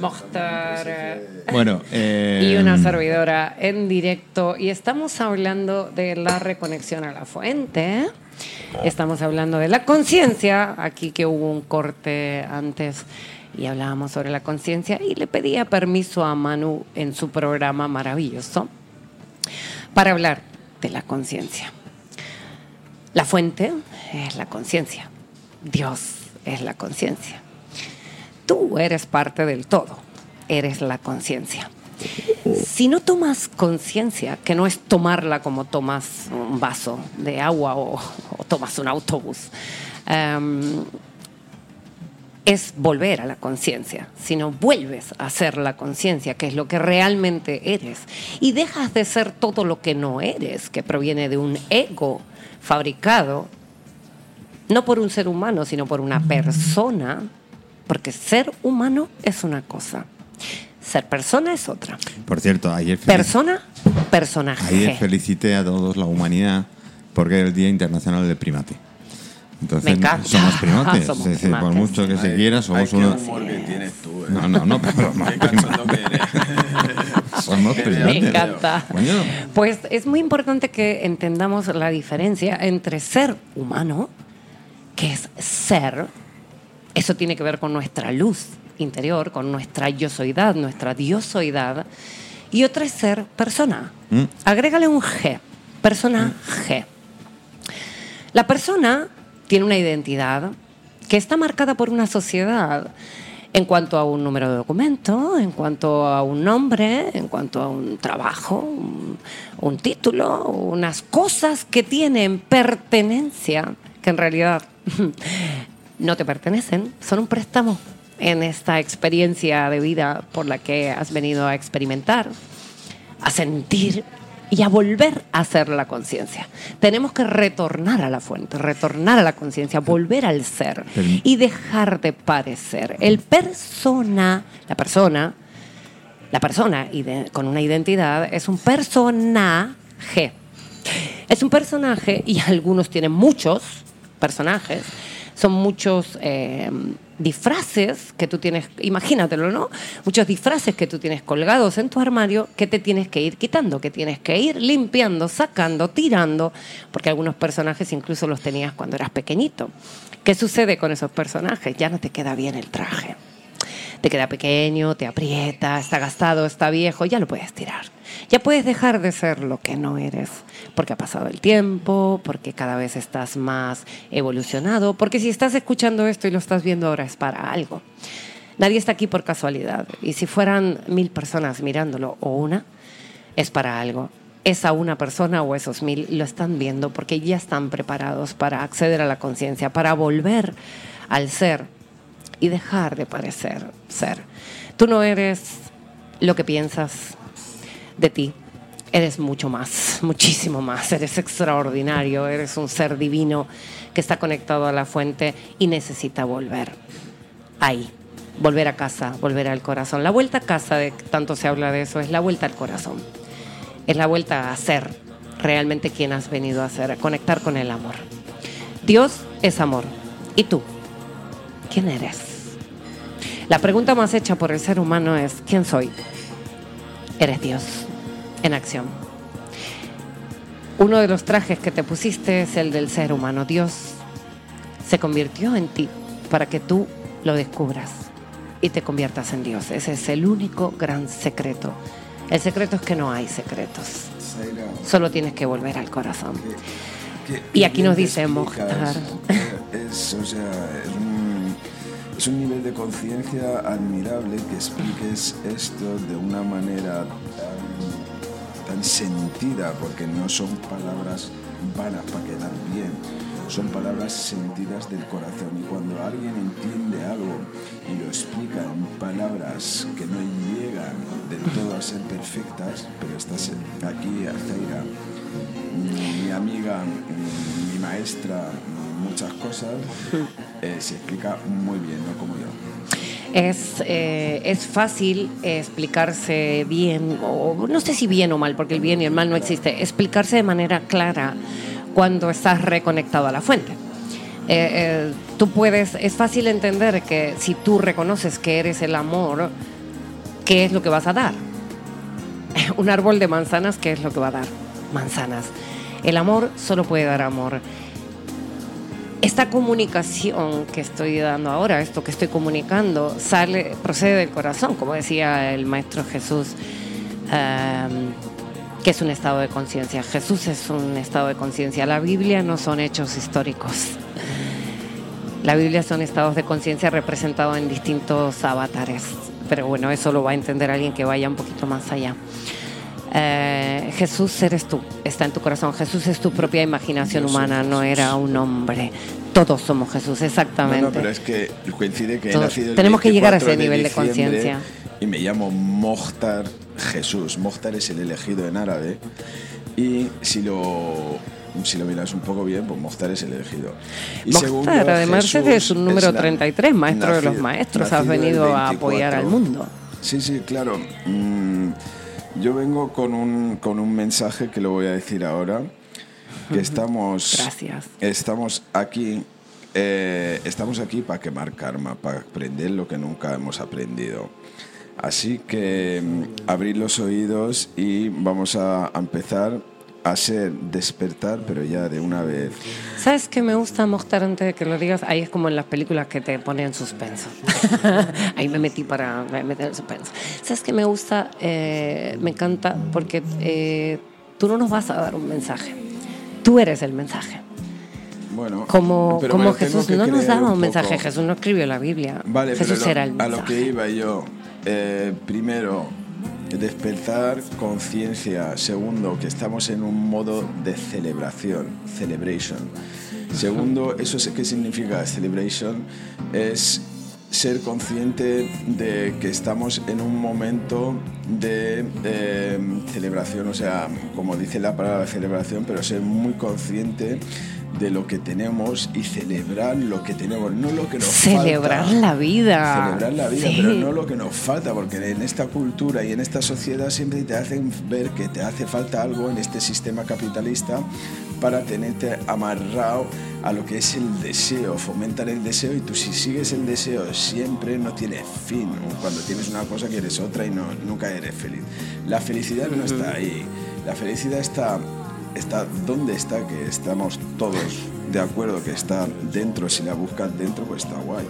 Mokhtar. Bueno, eh, y una servidora en directo. Y estamos hablando de la reconexión a la fuente. Estamos hablando de la conciencia. Aquí que hubo un corte antes y hablábamos sobre la conciencia y le pedía permiso a Manu en su programa maravilloso para hablar de la conciencia. La fuente es la conciencia, Dios es la conciencia. Tú eres parte del todo, eres la conciencia. Si no tomas conciencia, que no es tomarla como tomas un vaso de agua o, tomas un autobús, em, es volver a la conciencia, sino vuelves a ser la conciencia, que es lo que realmente eres. Y dejas de ser todo lo que no eres, que proviene de un ego fabricado, no por un ser humano, sino por una persona, porque ser humano es una cosa, ser persona es otra. Por cierto, ayer... Persona, personaje. Ayer felicité a todos la humanidad porque es el Día Internacional del Primate. Entonces, Me encanta. somos primates. Somos es decir, por mucho que se Ay, quiera, ay, somos qué uno. humor que tienes tú, ¿eh? No, no, no, pero no, Qué que eres. somos primates. Me encanta. Coño. Pues es muy importante que entendamos la diferencia entre ser humano, que es ser, eso tiene que ver con nuestra luz interior, con nuestra yo soidad, nuestra diosoidad, y otra es ser persona. Mm. Agrégale un G, persona G. La persona tiene una identidad que está marcada por una sociedad en cuanto a un número de documento, en cuanto a un nombre, en cuanto a un trabajo, un, título, unas cosas que tienen pertenencia, que en realidad no te pertenecen, son un préstamo en esta experiencia de vida por la que has venido a experimentar, a sentir y a volver a hacer la conciencia. Tenemos que retornar a la fuente, retornar a la conciencia, volver al ser y dejar de parecer. El persona, la persona, la persona con una identidad es un personaje. Es un personaje y algunos tienen muchos personajes. Son muchos eh, disfraces que tú tienes, imagínatelo, ¿no? Muchos disfraces que tú tienes colgados en tu armario que te tienes que ir quitando, que tienes que ir limpiando, sacando, tirando, porque algunos personajes incluso los tenías cuando eras pequeñito. ¿Qué sucede con esos personajes? Ya no te queda bien el traje te queda pequeño, te aprieta, está gastado, está viejo, ya lo puedes tirar. Ya puedes dejar de ser lo que no eres, porque ha pasado el tiempo, porque cada vez estás más evolucionado, porque si estás escuchando esto y lo estás viendo ahora es para algo. Nadie está aquí por casualidad, y si fueran mil personas mirándolo o una, es para algo. Esa una persona o esos mil lo están viendo porque ya están preparados para acceder a la conciencia, para volver al ser y dejar de parecer ser. Tú no eres lo que piensas de ti. Eres mucho más, muchísimo más. Eres extraordinario, eres un ser divino que está conectado a la fuente y necesita volver ahí. Volver a casa, volver al corazón. La vuelta a casa, de tanto se habla de eso, es la vuelta al corazón. Es la vuelta a ser realmente quien has venido a ser, a conectar con el amor. Dios es amor. ¿Y tú? ¿Quién eres? La pregunta más hecha por el ser humano es, ¿quién soy? Eres Dios en acción. Uno de los trajes que te pusiste es el del ser humano. Dios se convirtió en ti para que tú lo descubras y te conviertas en Dios. Ese es el único gran secreto. El secreto es que no hay secretos. Solo tienes que volver al corazón. ¿qué- Y aquí nos dice? Mokhtar. Es, o sea, es un, es un nivel de conciencia admirable que expliques esto de una manera tan, sentida, porque no son palabras vanas para quedar bien, son palabras sentidas del corazón. Y cuando alguien entiende algo y lo explica en palabras que no llegan del todo a ser perfectas, pero estás aquí, Zaira, mi amiga, mi maestra, muchas cosas, eh, se explica muy bien, no como yo. Es, eh, es fácil explicarse bien, o no sé si bien o mal, porque el bien y el mal no existe, explicarse de manera clara cuando estás reconectado a la fuente. Eh, tú puedes, es fácil entender que si tú reconoces que eres el amor, ¿qué es lo que vas a dar? Un árbol de manzanas, ¿qué es lo que va a dar? Manzanas. El amor solo puede dar amor. Esta comunicación que estoy dando ahora, esto que estoy comunicando, sale, procede del corazón, como decía el Maestro Jesús, que es un estado de conciencia. Jesús es un estado de conciencia. La Biblia no son hechos históricos. La Biblia son estados de conciencia representados en distintos avatares. Pero bueno, eso lo va a entender alguien que vaya un poquito más allá. Eh, Jesús eres tú, está en tu corazón. Jesús es tu propia imaginación humana, no era un hombre. Todos somos Jesús, exactamente. No, pero es que coincide que he nacido Tenemos que llegar a ese nivel de conciencia. Y me llamo Mohtar Jesús. Mohtar es el elegido en árabe. Y si lo si lo miras un poco bien, pues Mohtar es el elegido. Y Mohtar, además es un número 33, maestro de los maestros, has venido a apoyar al mundo. Sí, sí, claro. Mm, yo vengo con un, con un mensaje que lo voy a decir ahora, que estamos, Gracias. estamos aquí eh, estamos aquí para quemar karma, para aprender lo que nunca hemos aprendido. Así que mm, abrir los oídos y vamos a empezar a ser despertar, pero ya de una vez. ¿Sabes qué me gusta mostrar antes de que lo digas? Ahí es como en las películas que te ponen suspenso. Ahí me metí para meter el suspenso. ¿Sabes qué me gusta? Eh, me encanta porque eh, tú no nos vas a dar un mensaje. Tú eres el mensaje. Bueno, como, como Jesús no nos daba un, mensaje, Jesús no escribió la Biblia. Vale, Jesús era el mensaje. A lo que iba yo, eh, primero, despertar conciencia. Segundo, que estamos en un modo de celebración, celebration. Segundo, ¿eso qué significa celebration? Es ser consciente de que estamos en un momento de eh, celebración, o sea, como dice la palabra celebración, pero ser muy consciente de lo que tenemos y celebrar lo que tenemos, no lo que nos celebrar falta. la vida. Celebrar la vida, pero no lo que nos falta, porque en esta cultura y en esta sociedad siempre te hacen ver que te hace falta algo en este sistema capitalista para tenerte amarrado a lo que es el deseo, fomentar el deseo y tú si sigues el deseo siempre no tiene fin. Cuando tienes una cosa quieres otra y no, nunca eres feliz. La felicidad no está ahí, la felicidad está está dónde está, que estamos todos de acuerdo que está dentro, si la buscas dentro, pues está guay.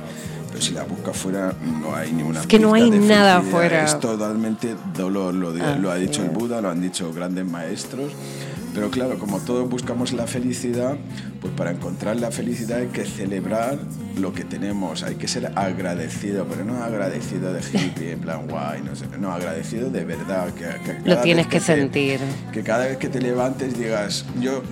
Pero si la buscas fuera, no hay ninguna. Es que no hay nada fuera. Es totalmente dolor, lo, ah, lo ha dicho el Buda, lo han dicho grandes maestros. Pero claro, como todos buscamos la felicidad, pues para encontrar la felicidad hay que celebrar lo que tenemos, hay que ser agradecido, pero no agradecido de hippie, en plan guay, no sé, no, agradecido de verdad. Que, lo tienes que, sentir. que cada vez que te levantes digas, yo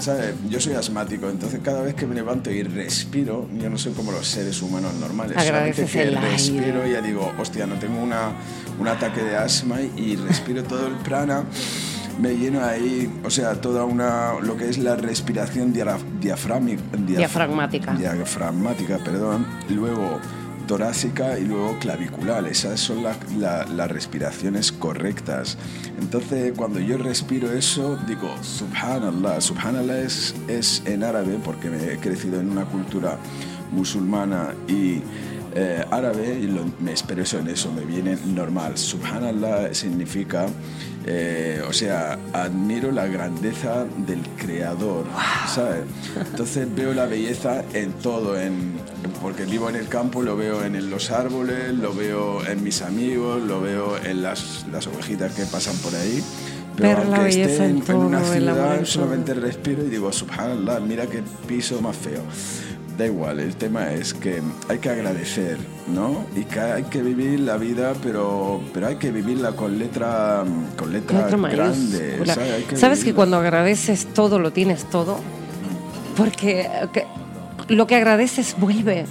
¿sabes? Yo soy asmático, entonces cada vez que me levanto y respiro, yo no soy como los seres humanos normales. Agradeces que el respiro y ya digo, hostia, no tengo una, un ataque de asma y respiro todo el prana me lleno ahí, o sea, toda una, lo que es la respiración diafragmática. Diafragmática, perdón. Luego torácica y luego clavicular. Esas son las respiraciones correctas. Entonces, cuando yo respiro eso, digo, subhanallah. Subhanallah es, es en árabe porque me he crecido en una cultura musulmana y eh, árabe y me expreso en eso, me viene normal. Subhanallah significa, eh, o sea, admiro la grandeza del creador, ¿sabes? Entonces veo la belleza en todo, en, porque vivo en el campo, lo veo en los árboles, lo veo en mis amigos, lo veo en las, las ovejitas que pasan por ahí. Pero aunque esté en, en, una ciudad, solamente respiro y digo, subhanallah, mira qué piso más feo da igual, el tema es que hay que agradecer, ¿no? Y que hay que vivir la vida, pero, pero hay que vivirla con letra, con letra, grande. ¿Sabes que cuando agradeces todo, lo tienes todo? Porque lo que agradeces vuelve.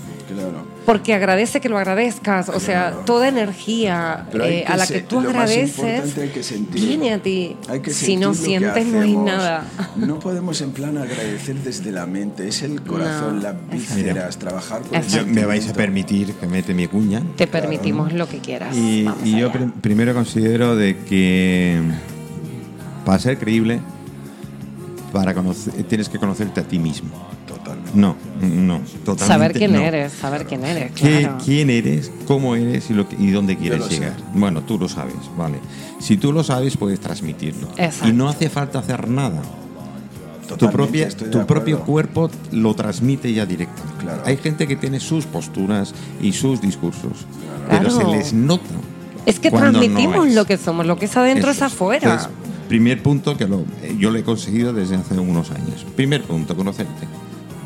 Porque agradece que lo agradezcas. O sea, toda energía eh, a la que tú agradeces viene a ti. si no sientes, no hay nada. No podemos en plan agradecer desde la mente. Es el corazón, las vísceras, trabajar con el Me vais a permitir que mete mi cuña. Te permitimos lo que quieras. Y, yo primero considero de que para ser creíble, para conocer, tienes que conocerte a ti mismo. No, no, totalmente. Saber quién eres, saber quién eres. Claro. ¿Quién eres, cómo eres y, lo y dónde quieres llegar? Bueno, tú lo sabes, vale. Si tú lo sabes, puedes transmitirlo. Y no hace falta hacer nada. tu, propia, tu propio cuerpo lo transmite ya directo. Claro. Hay gente que tiene sus posturas y sus discursos, pero se les nota. Es que transmitimos lo que somos, lo que es adentro es afuera. primer punto que lo, yo lo he conseguido desde hace unos años. Primer punto, conocerte.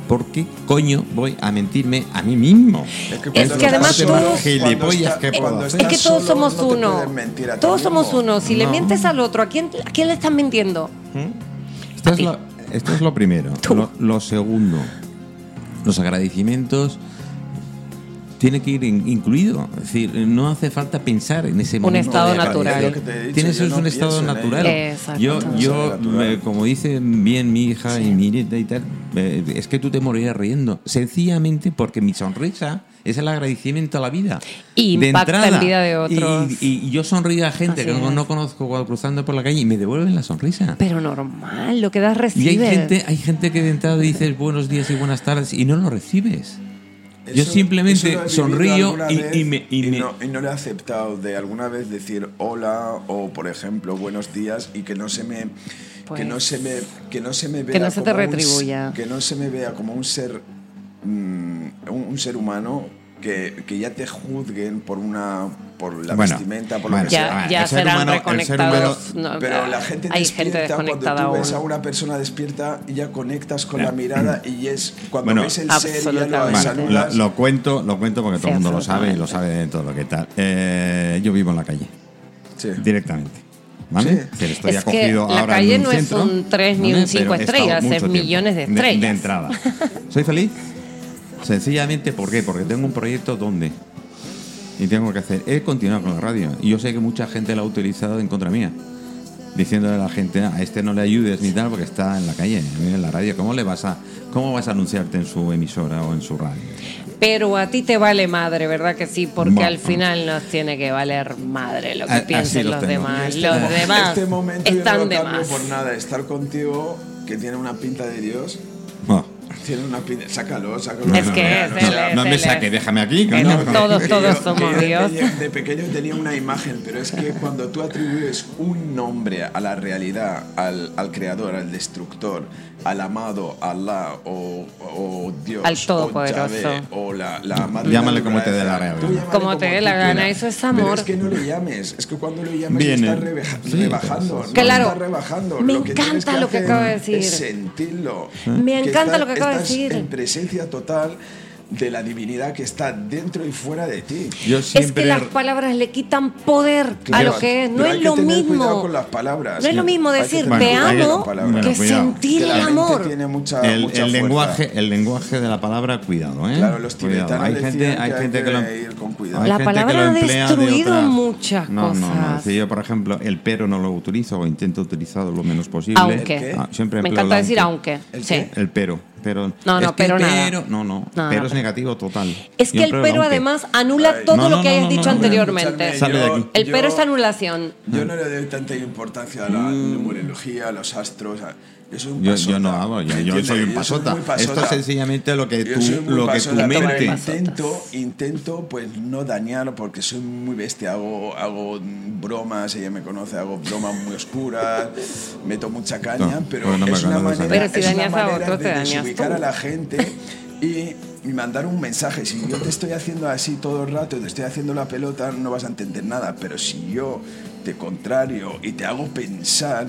¿Por qué coño voy a mentirme a mí mismo? Es que además estás solo, todos- Gilipollas, cuando ¿qué está- puedo cuando hacer? Es que todos somos no uno. Todos somos uno. Si le mientes al otro, ¿a quién, ¿a quién le estás mintiendo? Esto es, lo, esto es lo primero. Tú. Lo, lo segundo, los agradecimientos tiene que ir in- incluido. Es decir, no hace falta pensar en ese Un momento. estado de natural. dicho, Tienes no un estado natural. Exacto. Yo, Estado yo natural. como dice bien mi hija y mi nieta y tal, eh, es que tú te morirías riendo. Sencillamente porque mi sonrisa es el agradecimiento a la vida. Y de impacta entrada. en vida de otros. Y, y- y yo sonrío a gente Así que no, no conozco cuando cruzando por la calle y me devuelven la sonrisa. Pero normal, lo que das Y recibe. hay gente, hay gente que de entrada dices buenos días y buenas tardes y no lo recibes. Yo simplemente sonrío y- me- y me- no, y no le he aceptado de alguna vez decir hola o por ejemplo buenos días y que no se me Pues, que no se me que no se me vea no se te como un- retribuya. que no se me vea como un ser mm, un, un ser humano que, que ya te juzguen por una por la Bueno, vestimenta por bueno, lo que ya, sea ya el ser serán humano- el ser reconectados. humano- no, pero la gente hay despierta gente desconectada cuando tú ves aún. a una persona despierta y ya conectas con la mirada y es cuando Bueno, ves el ser y ya lo. Vale, lo, lo cuento, lo cuento porque todo el mundo lo sabe y lo sabe de todo lo que tal. Eh, yo vivo en la calle, Sí. directamente. ¿Vale? Sí. Es decir, estoy Es que acogido la ahora calle en un no es centro, un tres ni ¿vale? un cinco Pero he estado estrellas, mucho es millones de De, estrellas. entrada. ¿Soy feliz? Sencillamente, ¿por qué? Porque tengo un proyecto donde y tengo que hacer. He continuado con la radio y yo sé que mucha gente la ha utilizado en contra mía. Diciéndole a la gente, a este no le ayudes ni tal porque está en la calle, en la radio. ¿Cómo le vas a, cómo vas a anunciarte en su emisora o en su radio? Pero a ti te vale madre, ¿verdad que sí? Porque Bueno. al final nos tiene que valer madre lo que A- piensen lo los tengo. demás. Este Los demás este momento yo están no lo de más. por nada. Estar contigo, que tiene una pinta de Dios, Oh. Tiene una pinta. Sácalo, sácalo. Es No, que no, es, no, él no, no me él saque, déjame aquí. Que no, todos, que todos somos que Dios. De pequeño tenía una imagen, pero es que cuando tú atribuyes un nombre a la realidad, al, al creador, al destructor, al amado, Allah o, o Dios, Al o todopoderoso. Yahvé, o la, la madre Llámale como te dé la gana. Como te dé la gana, eso es Pero amor. es que no le llames, es que cuando le llames Viene. estás rebaja- Sí, rebajando. pero no Claro. estás rebajando. Me Lo que encanta lo que acaba de decir. Es sentirlo. Me Que encanta lo que acaba de estás decir. en presencia total de la divinidad que está dentro y fuera de ti. Yo Es siempre. que las palabras le quitan poder a Claro, lo que es. No pero es hay que lo mismo. con las palabras. No es lo mismo Hay que decir te Bueno, hay- amo. Bueno, que cuidado. sentir Que el amor. tiene mucha, el, mucha el lenguaje, el lenguaje de la palabra, cuidado, ¿eh? Claro, los Cuidado. tibetanos Hay gente, que hay hay gente que que lo, ir con cuidado. hay La gente palabra que lo ha de destruido otra- muchas no, No, no, cosas. Si yo, por ejemplo, el pero no lo utilizo o intento utilizarlo lo menos posible. Aunque. Ah, siempre Me encanta decir aunque. ¿El Sí. El pero, pero. No, no, es que pero nada. pero, no, no, No, pero no, es negativo total. Es que el pero aunque. además anula Ay, todo no, lo no, que hayas no, dicho anteriormente. Escúchame, Sale de yo- aquí. El yo- pero es anulación. Yo no le doy tanta importancia a la numerología, a los astros. a- Yo soy un Yo, no hago, yo, ¿me yo soy un Yo soy pasota. Esto es sencillamente lo que tú, lo que tu mente. Intento, intento pues no dañar porque soy muy bestia, hago, hago bromas, ella me conoce, hago bromas muy oscuras, meto mucha caña, No, pero no me es una manera, Pero si es una a otro, de desubicar tú. a la gente y, y mandar un mensaje. Si yo te estoy haciendo así todo el rato, te estoy haciendo la pelota, no vas a entender nada, pero si yo te contrario y te hago pensar,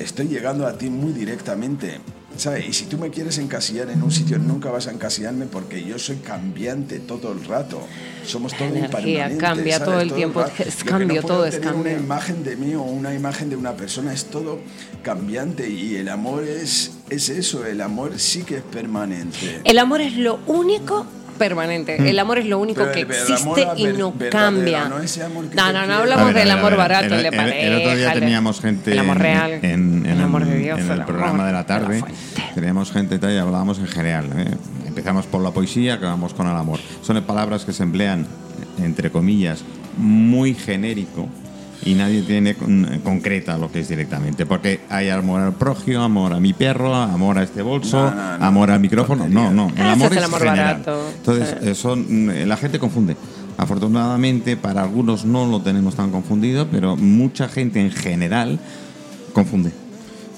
estoy llegando a ti muy directamente. ¿Sabes? Y si tú me quieres encasillar en un sitio, nunca vas a encasillarme porque yo soy cambiante todo el rato. Somos todo energía impermanente, cambia ¿sabes? todo el tiempo, rato. es cambio, no todo es tener cambio. Una imagen de mí o una imagen de una persona es todo cambiante y el amor es, es eso, el amor sí que es permanente. El amor es lo único permanente. El amor es lo único Pero que existe y no cambia. no ese amor que no, no, hablamos ver, del amor ver, barato, el, el, de el- pareja. el otro día el- teníamos gente el amor en- real, en, en el amor de el- Dios, en el programa de la de la tarde. teníamos gente tal y hablábamos en general. ¿eh? Empezamos por la poesía, acabamos con el amor. Son palabras que se emplean, entre comillas, muy genérico y nadie tiene con- concreta lo que es directamente. Porque hay amor al prójimo, amor a mi perro, amor a este bolso, No, no, no. amor al micrófono. No, no. El amor es el es amor general. barato. Entonces, Sí. son, mm, la gente confunde. Afortunadamente, para algunos no lo tenemos tan confundido, pero mucha gente en general confunde.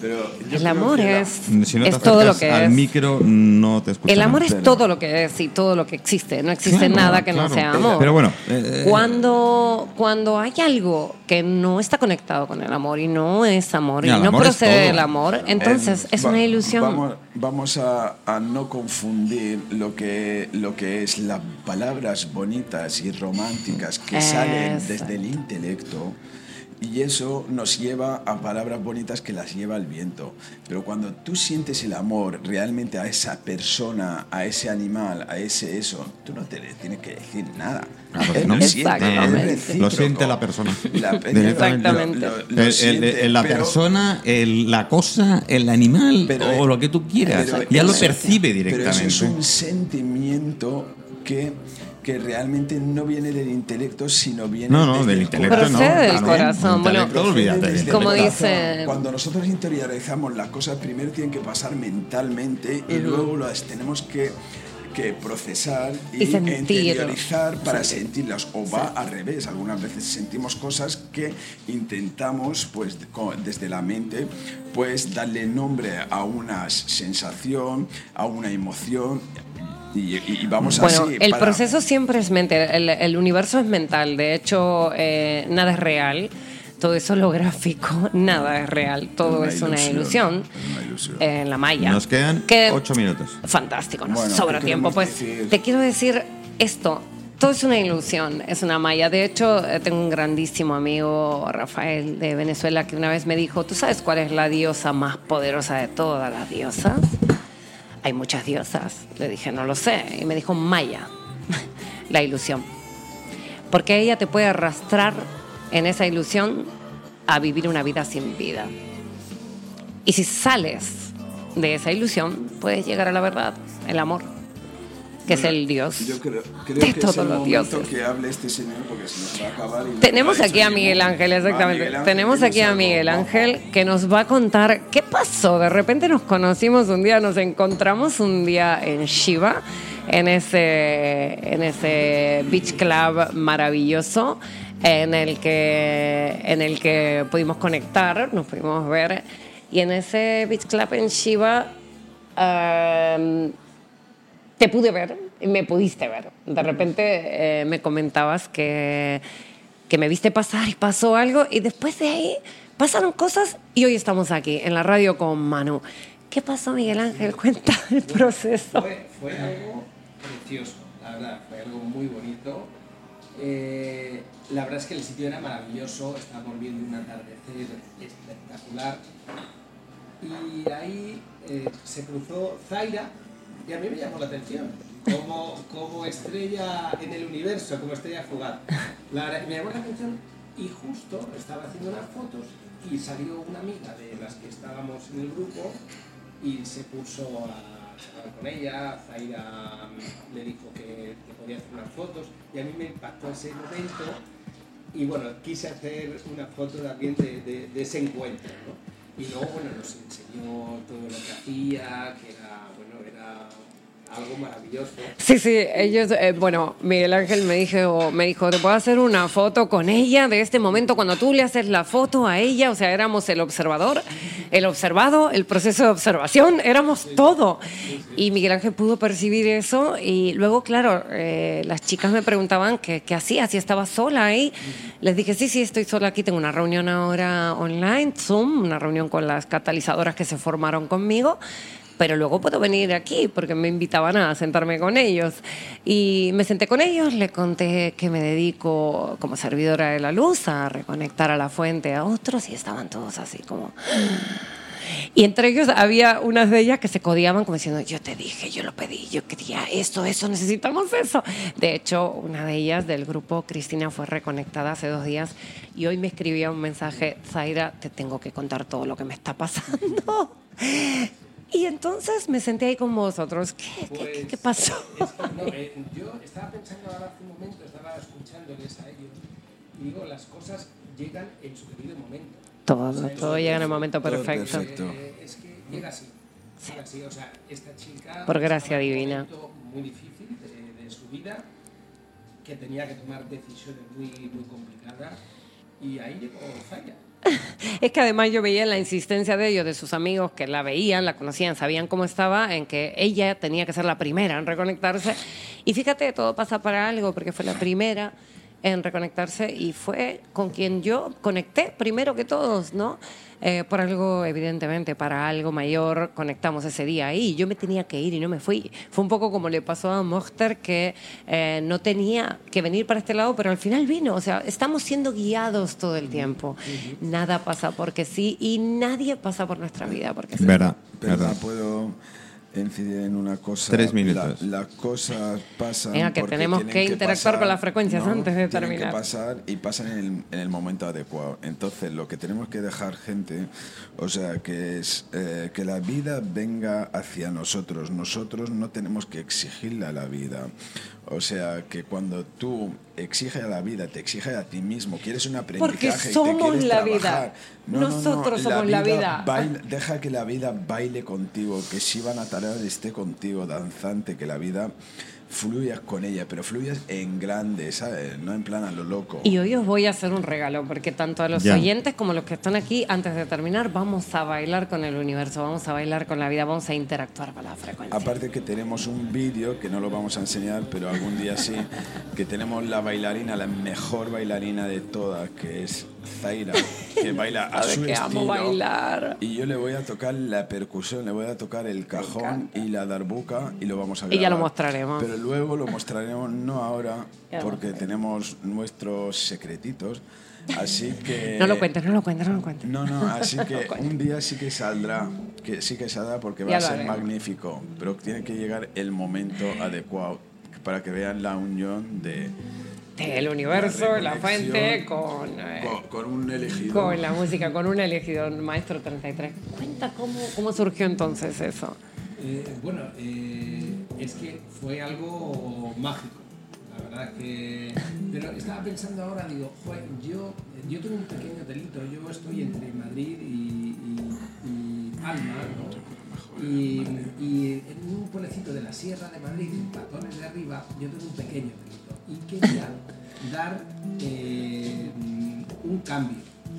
El amor es, es todo lo que al es. micro no te escucho. El amor es todo lo que es y todo lo que existe. No existe nada que no sea amor. Pero bueno, eh, cuando, cuando hay algo que no está conectado con el amor y no es amor y, no procede del amor, entonces es una ilusión. Vamos, vamos a, a, no confundir lo que, lo que es las palabras bonitas y románticas que salen desde el intelecto y eso nos lleva a palabras bonitas que las lleva el viento. Pero cuando tú sientes el amor realmente a esa persona, a ese animal, a ese eso, tú no te le tienes que decir nada. no. lo, siente, lo siente la persona. Exactamente. la persona, la cosa, el animal o lo que tú quieras. ya lo percibe directamente. Pero eso es un sentimiento que que realmente no viene del intelecto, sino viene no, no, del intelecto. Procede del corazón. Bueno, como dice. Cuando nosotros interiorizamos las cosas, primero tienen que pasar mentalmente y luego las tenemos que que procesar y, interiorizar para sentirlas o va al revés algunas veces sentimos cosas que intentamos pues desde la mente pues darle nombre a una sensación a una emoción y, vamos bueno, el proceso siempre es mental, el, universo es mental, de hecho eh, nada es real. Todo eso es lo gráfico, nada es real, todo es una ilusión. En la malla. Nos quedan ocho minutos. Fantástico, nos sobra tiempo. Pues te quiero decir esto, todo es una ilusión, es una malla. De hecho, eh, tengo un grandísimo amigo, Rafael, de Venezuela, que una vez me dijo, ¿tú sabes cuál es la diosa más poderosa de todas las diosas? Hay muchas diosas. Le dije, no lo sé. Y me dijo, Maya, la ilusión. Porque ella te puede arrastrar en esa ilusión a vivir una vida sin vida. Y si sales de esa ilusión, puedes llegar a la verdad, el amor que es el Dios yo creo, de todos los dioses. Que hable este señor porque se nos va a acabar Tenemos aquí a Miguel Ángel, exactamente. Tenemos aquí a Miguel Ángel que nos va a contar qué pasó. De repente nos conocimos un día, nos encontramos un día en Shiva, en ese, en ese beach club maravilloso en el que, en el que pudimos conectar, nos pudimos ver. Y en ese beach club en Shiva... Um, te pude ver, me pudiste ver. De repente eh, me comentabas que, que me viste pasar y pasó algo y después de ahí pasaron cosas y hoy estamos aquí en la radio con Manu. ¿Qué pasó, Miguel Ángel? Cuenta el proceso. Fue, algo precioso, la verdad, fue algo muy bonito. Eh, la verdad es que el sitio era maravilloso, estábamos viendo un atardecer espectacular. Y ahí eh, se cruzó Zaira, y a mí me llamó la atención, como, como estrella en el universo, como estrella fugaz. La, me llamó la atención y justo estaba haciendo unas fotos y salió una amiga de las que estábamos en el grupo y se puso a charlar con ella, Zaira le dijo que, podía hacer unas fotos y a mí me impactó ese momento y bueno, quise hacer una foto también de, de, ese encuentro. ¿no? Y luego bueno, nos enseñó todo lo que hacía, que era algo maravilloso. Sí, sí, ellos, eh, bueno, Miguel Ángel me dijo, me dijo, te puedo hacer una foto con ella de este momento cuando tú le haces la foto a ella, o sea, éramos el observador, el observado, el proceso de observación, éramos todo. Y Miguel Ángel pudo percibir eso y luego, claro, eh, las chicas me preguntaban qué, qué hacía, si estaba sola ahí. Les dije, sí, sí, estoy sola aquí, tengo una reunión ahora online, Zoom, una reunión con las catalizadoras que se formaron conmigo pero luego puedo venir aquí porque me invitaban a sentarme con ellos. Y me senté con ellos, le conté que me dedico como servidora de la luz a reconectar a la fuente a otros y estaban todos así como... Y entre ellos había unas de ellas que se codiaban como diciendo, yo te dije, yo lo pedí, yo quería esto, eso, necesitamos eso. De hecho, una de ellas del grupo, Cristina, fue reconectada hace dos días y hoy me escribía un mensaje, Zaira, te tengo que contar todo lo que me está pasando. Y entonces me senté ahí con vosotros. ¿Qué, ¿qué, qué pues, pasó? Eh, yo estaba pensando ahora hace un momento, estaba escuchándoles a ellos, y digo, las cosas llegan en su debido momento. Todo, todo llega en el momento perfecto. Eh, es que llega así. Llega así. O sea, esta chica. Por gracia divina. Un muy difícil de, de, su vida, que tenía que tomar decisiones muy, muy complicadas, y ahí llegó Zaya. es que además yo veía la insistencia de ellos, de sus amigos que la veían, la conocían, sabían cómo estaba, en que ella tenía que ser la primera en reconectarse. Y fíjate, todo pasa para algo, porque fue la primera en reconectarse y fue con quien yo conecté primero que todos, ¿no? Eh, por algo, evidentemente, para algo mayor, conectamos ese día ahí. Yo me tenía que ir y no me fui. Fue un poco como le pasó a Mochter, que eh, no tenía que venir para este lado, pero al final vino. O sea, estamos siendo guiados todo el tiempo. Nada pasa porque sí y nadie pasa por nuestra vida porque sí. Verdad, verdad. puedo incidir en una cosa. Tres minutos. La- Las cosas pasan. Venga, que porque tenemos que interactuar con las frecuencias antes de tienen terminar. que pasar y pasan en el, en el momento adecuado. Entonces, lo que tenemos que dejar, gente, o sea, que es eh, que la vida venga hacia nosotros. Nosotros no tenemos que exigirle a la vida. O sea, que cuando tú exiges a la vida, te exiges a ti mismo, quieres un aprendizaje. Porque y te somos quieres la trabajar. vida. Nosotros somos la vida. baila- deja que la vida baile contigo, que Shiva Nataral esté contigo, danzante, que la vida fluyas con ella, pero fluyas en grande, ¿sabes? No en plan a lo loco. Y hoy os voy a hacer un regalo, porque tanto a los Ya. oyentes como a los que están aquí, antes de terminar, vamos a bailar con el universo, vamos a bailar con la vida, vamos a interactuar con la frecuencia. Aparte que tenemos un vídeo, que no lo vamos a enseñar, pero algún día sí, que tenemos la bailarina, la mejor bailarina de todas, que es Zaira, que baila a su que amo estilo. bailar. Y yo le voy a tocar la percusión, le voy a tocar el cajón y la darbuca y lo vamos a Y grabar. ya lo mostraremos. Pero luego lo mostraremos, no ahora, porque tenemos nuestros secretitos. Así que... No lo cuentes, no lo cuentes, no lo cuentes. No, no, así que un día sí que saldrá, que sí que saldrá porque va Ya a ser magnífico, pero tiene que llegar el momento adecuado para que vean la unión de El universo, la, fuente, con, eh, con, con un elegido. con la música, con un elegido, Maestro 33. Cuenta cómo, cómo surgió entonces eso. Eh, bueno, eh, es que fue algo mágico. La verdad que. Pero estaba pensando ahora, digo, "Joder, yo, yo tengo un pequeño delito. Yo estoy entre Madrid y, y- y Palma, ¿no? Y, y en un pueblecito de la Sierra de Madrid, Patones de Arriba, yo tengo un pequeño delito. Y quería dar eh, un cambio.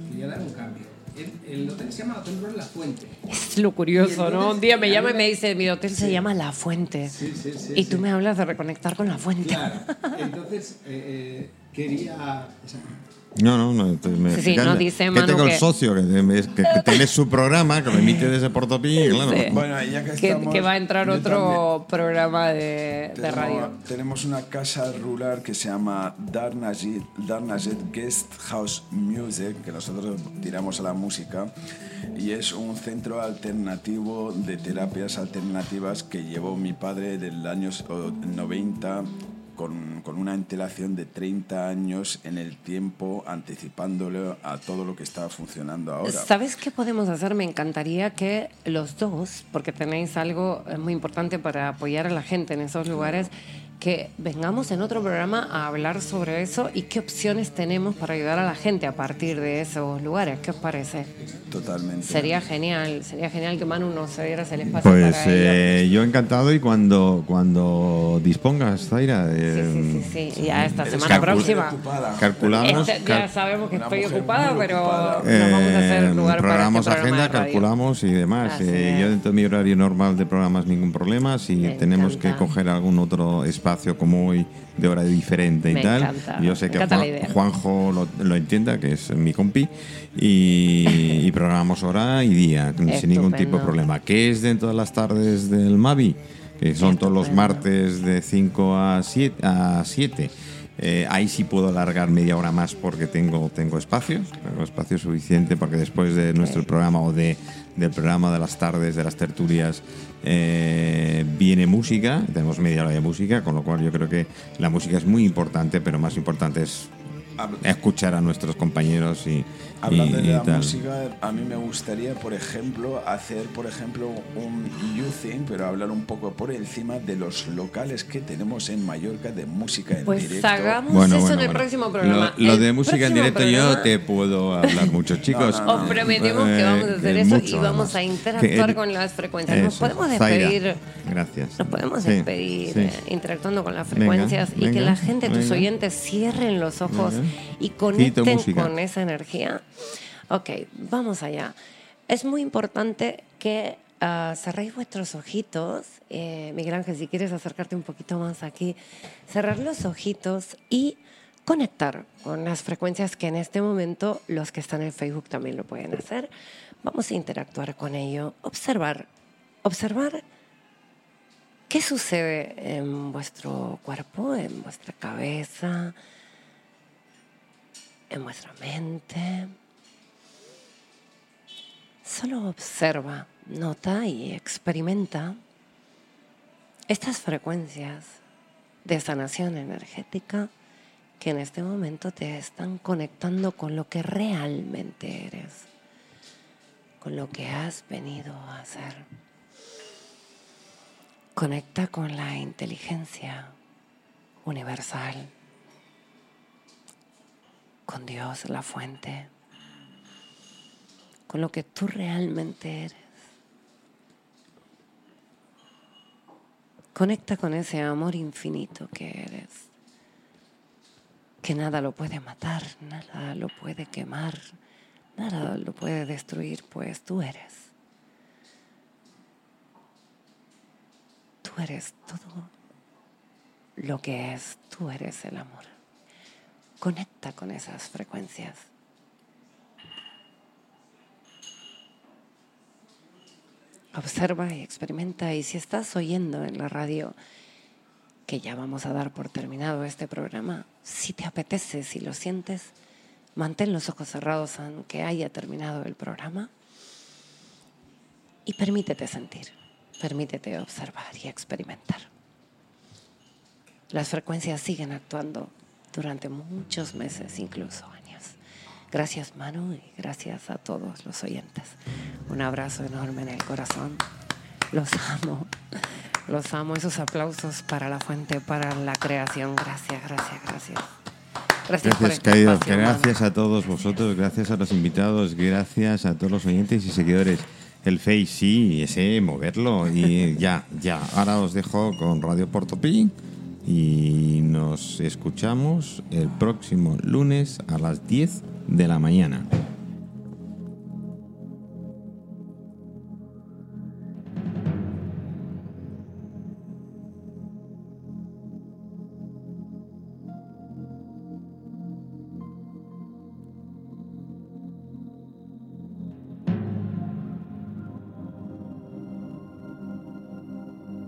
Quería dar un cambio. El, el hotel se llama Hotel Ron La Fuente. Es lo curioso, ¿no? Un día me llama y me dice, mi hotel se llama La Fuente. Sí, sí, sí. y sí. tú me hablas de reconectar con la fuente. Claro. Entonces, eh, eh, quería. No, no, no. te- me Sí, sí, nos dice que Manu tengo el que- socio que, que, que tiene su programa, que lo emite desde Portopí, claro. Sí. Bueno, ya que estamos... que va a entrar otro programa de, de Tenemos, radio. tenemos una casa rural que se llama Darnajit, Darnajit Guest House Music, que nosotros tiramos a la música, y es un centro alternativo de terapias alternativas que llevó mi padre del año 90 con, una antelación de 30 años en el tiempo, anticipándole a todo lo que está funcionando ahora. ¿Sabes qué podemos hacer? Me encantaría que los dos, porque tenéis algo eh, muy importante para apoyar a la gente en esos lugares, que vengamos en otro programa a hablar sobre eso y qué opciones tenemos para ayudar a la gente a partir de esos lugares. ¿Qué os parece? Totalmente. Sería genial, sería genial que Manu nos cedieras el espacio Pues para eh, yo encantado y cuando, cuando dispongas, Zaira, Sí, eh, sí, sí, sí. Ya esta semana mujer próxima. calculamos. Este- ya sabemos que estoy ocupada, pero ocupada. nos vamos a hacer Eh, lugar para programamos este programa agenda, calculamos y demás. Eh, yo dentro de mi horario normal de programas ningún problema. Si Me tenemos encanta. que coger algún otro espacio como hoy de hora diferente y Me tal, encanta. yo sé que Juan-. Juanjo lo, lo entienda, que es mi compi, y, y programamos hora y día sin ningún tipo de Estupendo. problema. ¿Qué es dentro de las tardes del Mavi? Que son todos los Estupendo. martes de 5 a 7. A 7. Eh, ahí sí puedo alargar media hora más porque tengo, tengo espacio, tengo espacio suficiente porque después de nuestro programa o de, del programa de las tardes, de las tertulias, eh, viene música, tenemos media hora de música, con lo cual yo creo que la música es muy importante, pero más importante es escuchar a nuestros compañeros y- Hablando y de la tal. música, a mí me gustaría, por ejemplo, hacer, por ejemplo, un youthing, pero hablar un poco por encima de los locales que tenemos en Mallorca de música en Pues directo. hagamos Bueno, eso bueno, en el bueno. próximo programa. Lo, de música en directo yo programa te puedo hablar mucho, chicos. no, no. Os prometemos que vamos a hacer Eh, eso mucho, y vamos además. a interactuar Que- con las frecuencias. Nos podemos Zaira, despedir. Gracias. Nos podemos Sí, despedir sí. eh, interactuando con las Venga, frecuencias y que la gente, tus oyentes, cierren los ojos Venga. Y conecten con esa energía. Ok, vamos allá. Es muy importante que uh, cerréis vuestros ojitos. Eh, Miguel Ángel, si quieres acercarte un poquito más aquí, cerrar los ojitos y conectar con las frecuencias que en este momento los que están en Facebook también lo pueden hacer. Vamos a interactuar con ello, observar, observar qué sucede en vuestro cuerpo, en vuestra cabeza, en vuestra mente. Solo observa, nota y experimenta estas frecuencias de sanación energética que en este momento te están conectando con lo que realmente eres, con lo que has venido a hacer. Conecta con la inteligencia universal, con Dios, la fuente, con lo que tú realmente eres. Conecta con ese amor infinito que eres que nada lo puede matar, nada lo puede quemar, nada lo puede destruir, pues tú eres. Tú eres todo lo que es, tú eres el amor. Conecta con esas frecuencias. Observa y experimenta y si estás oyendo en la radio, que ya vamos a dar por terminado este programa, si te apetece, si lo sientes, mantén los ojos cerrados aunque haya terminado el programa y permítete sentir, permítete observar y experimentar. Las frecuencias siguen actuando durante muchos meses, incluso años. Gracias Manu y gracias a todos los oyentes. Un abrazo enorme en el corazón. Los amo. Los amo, esos aplausos para la fuente, para la creación. Gracias, gracias, gracias. Gracias, gracias Gracias a todos vosotros, gracias a los invitados, gracias a todos los oyentes y seguidores. El Face, sí, ese, moverlo. Y ya, ya. Ahora os dejo con Radio Portopí y nos escuchamos el próximo lunes a las 10 de la mañana.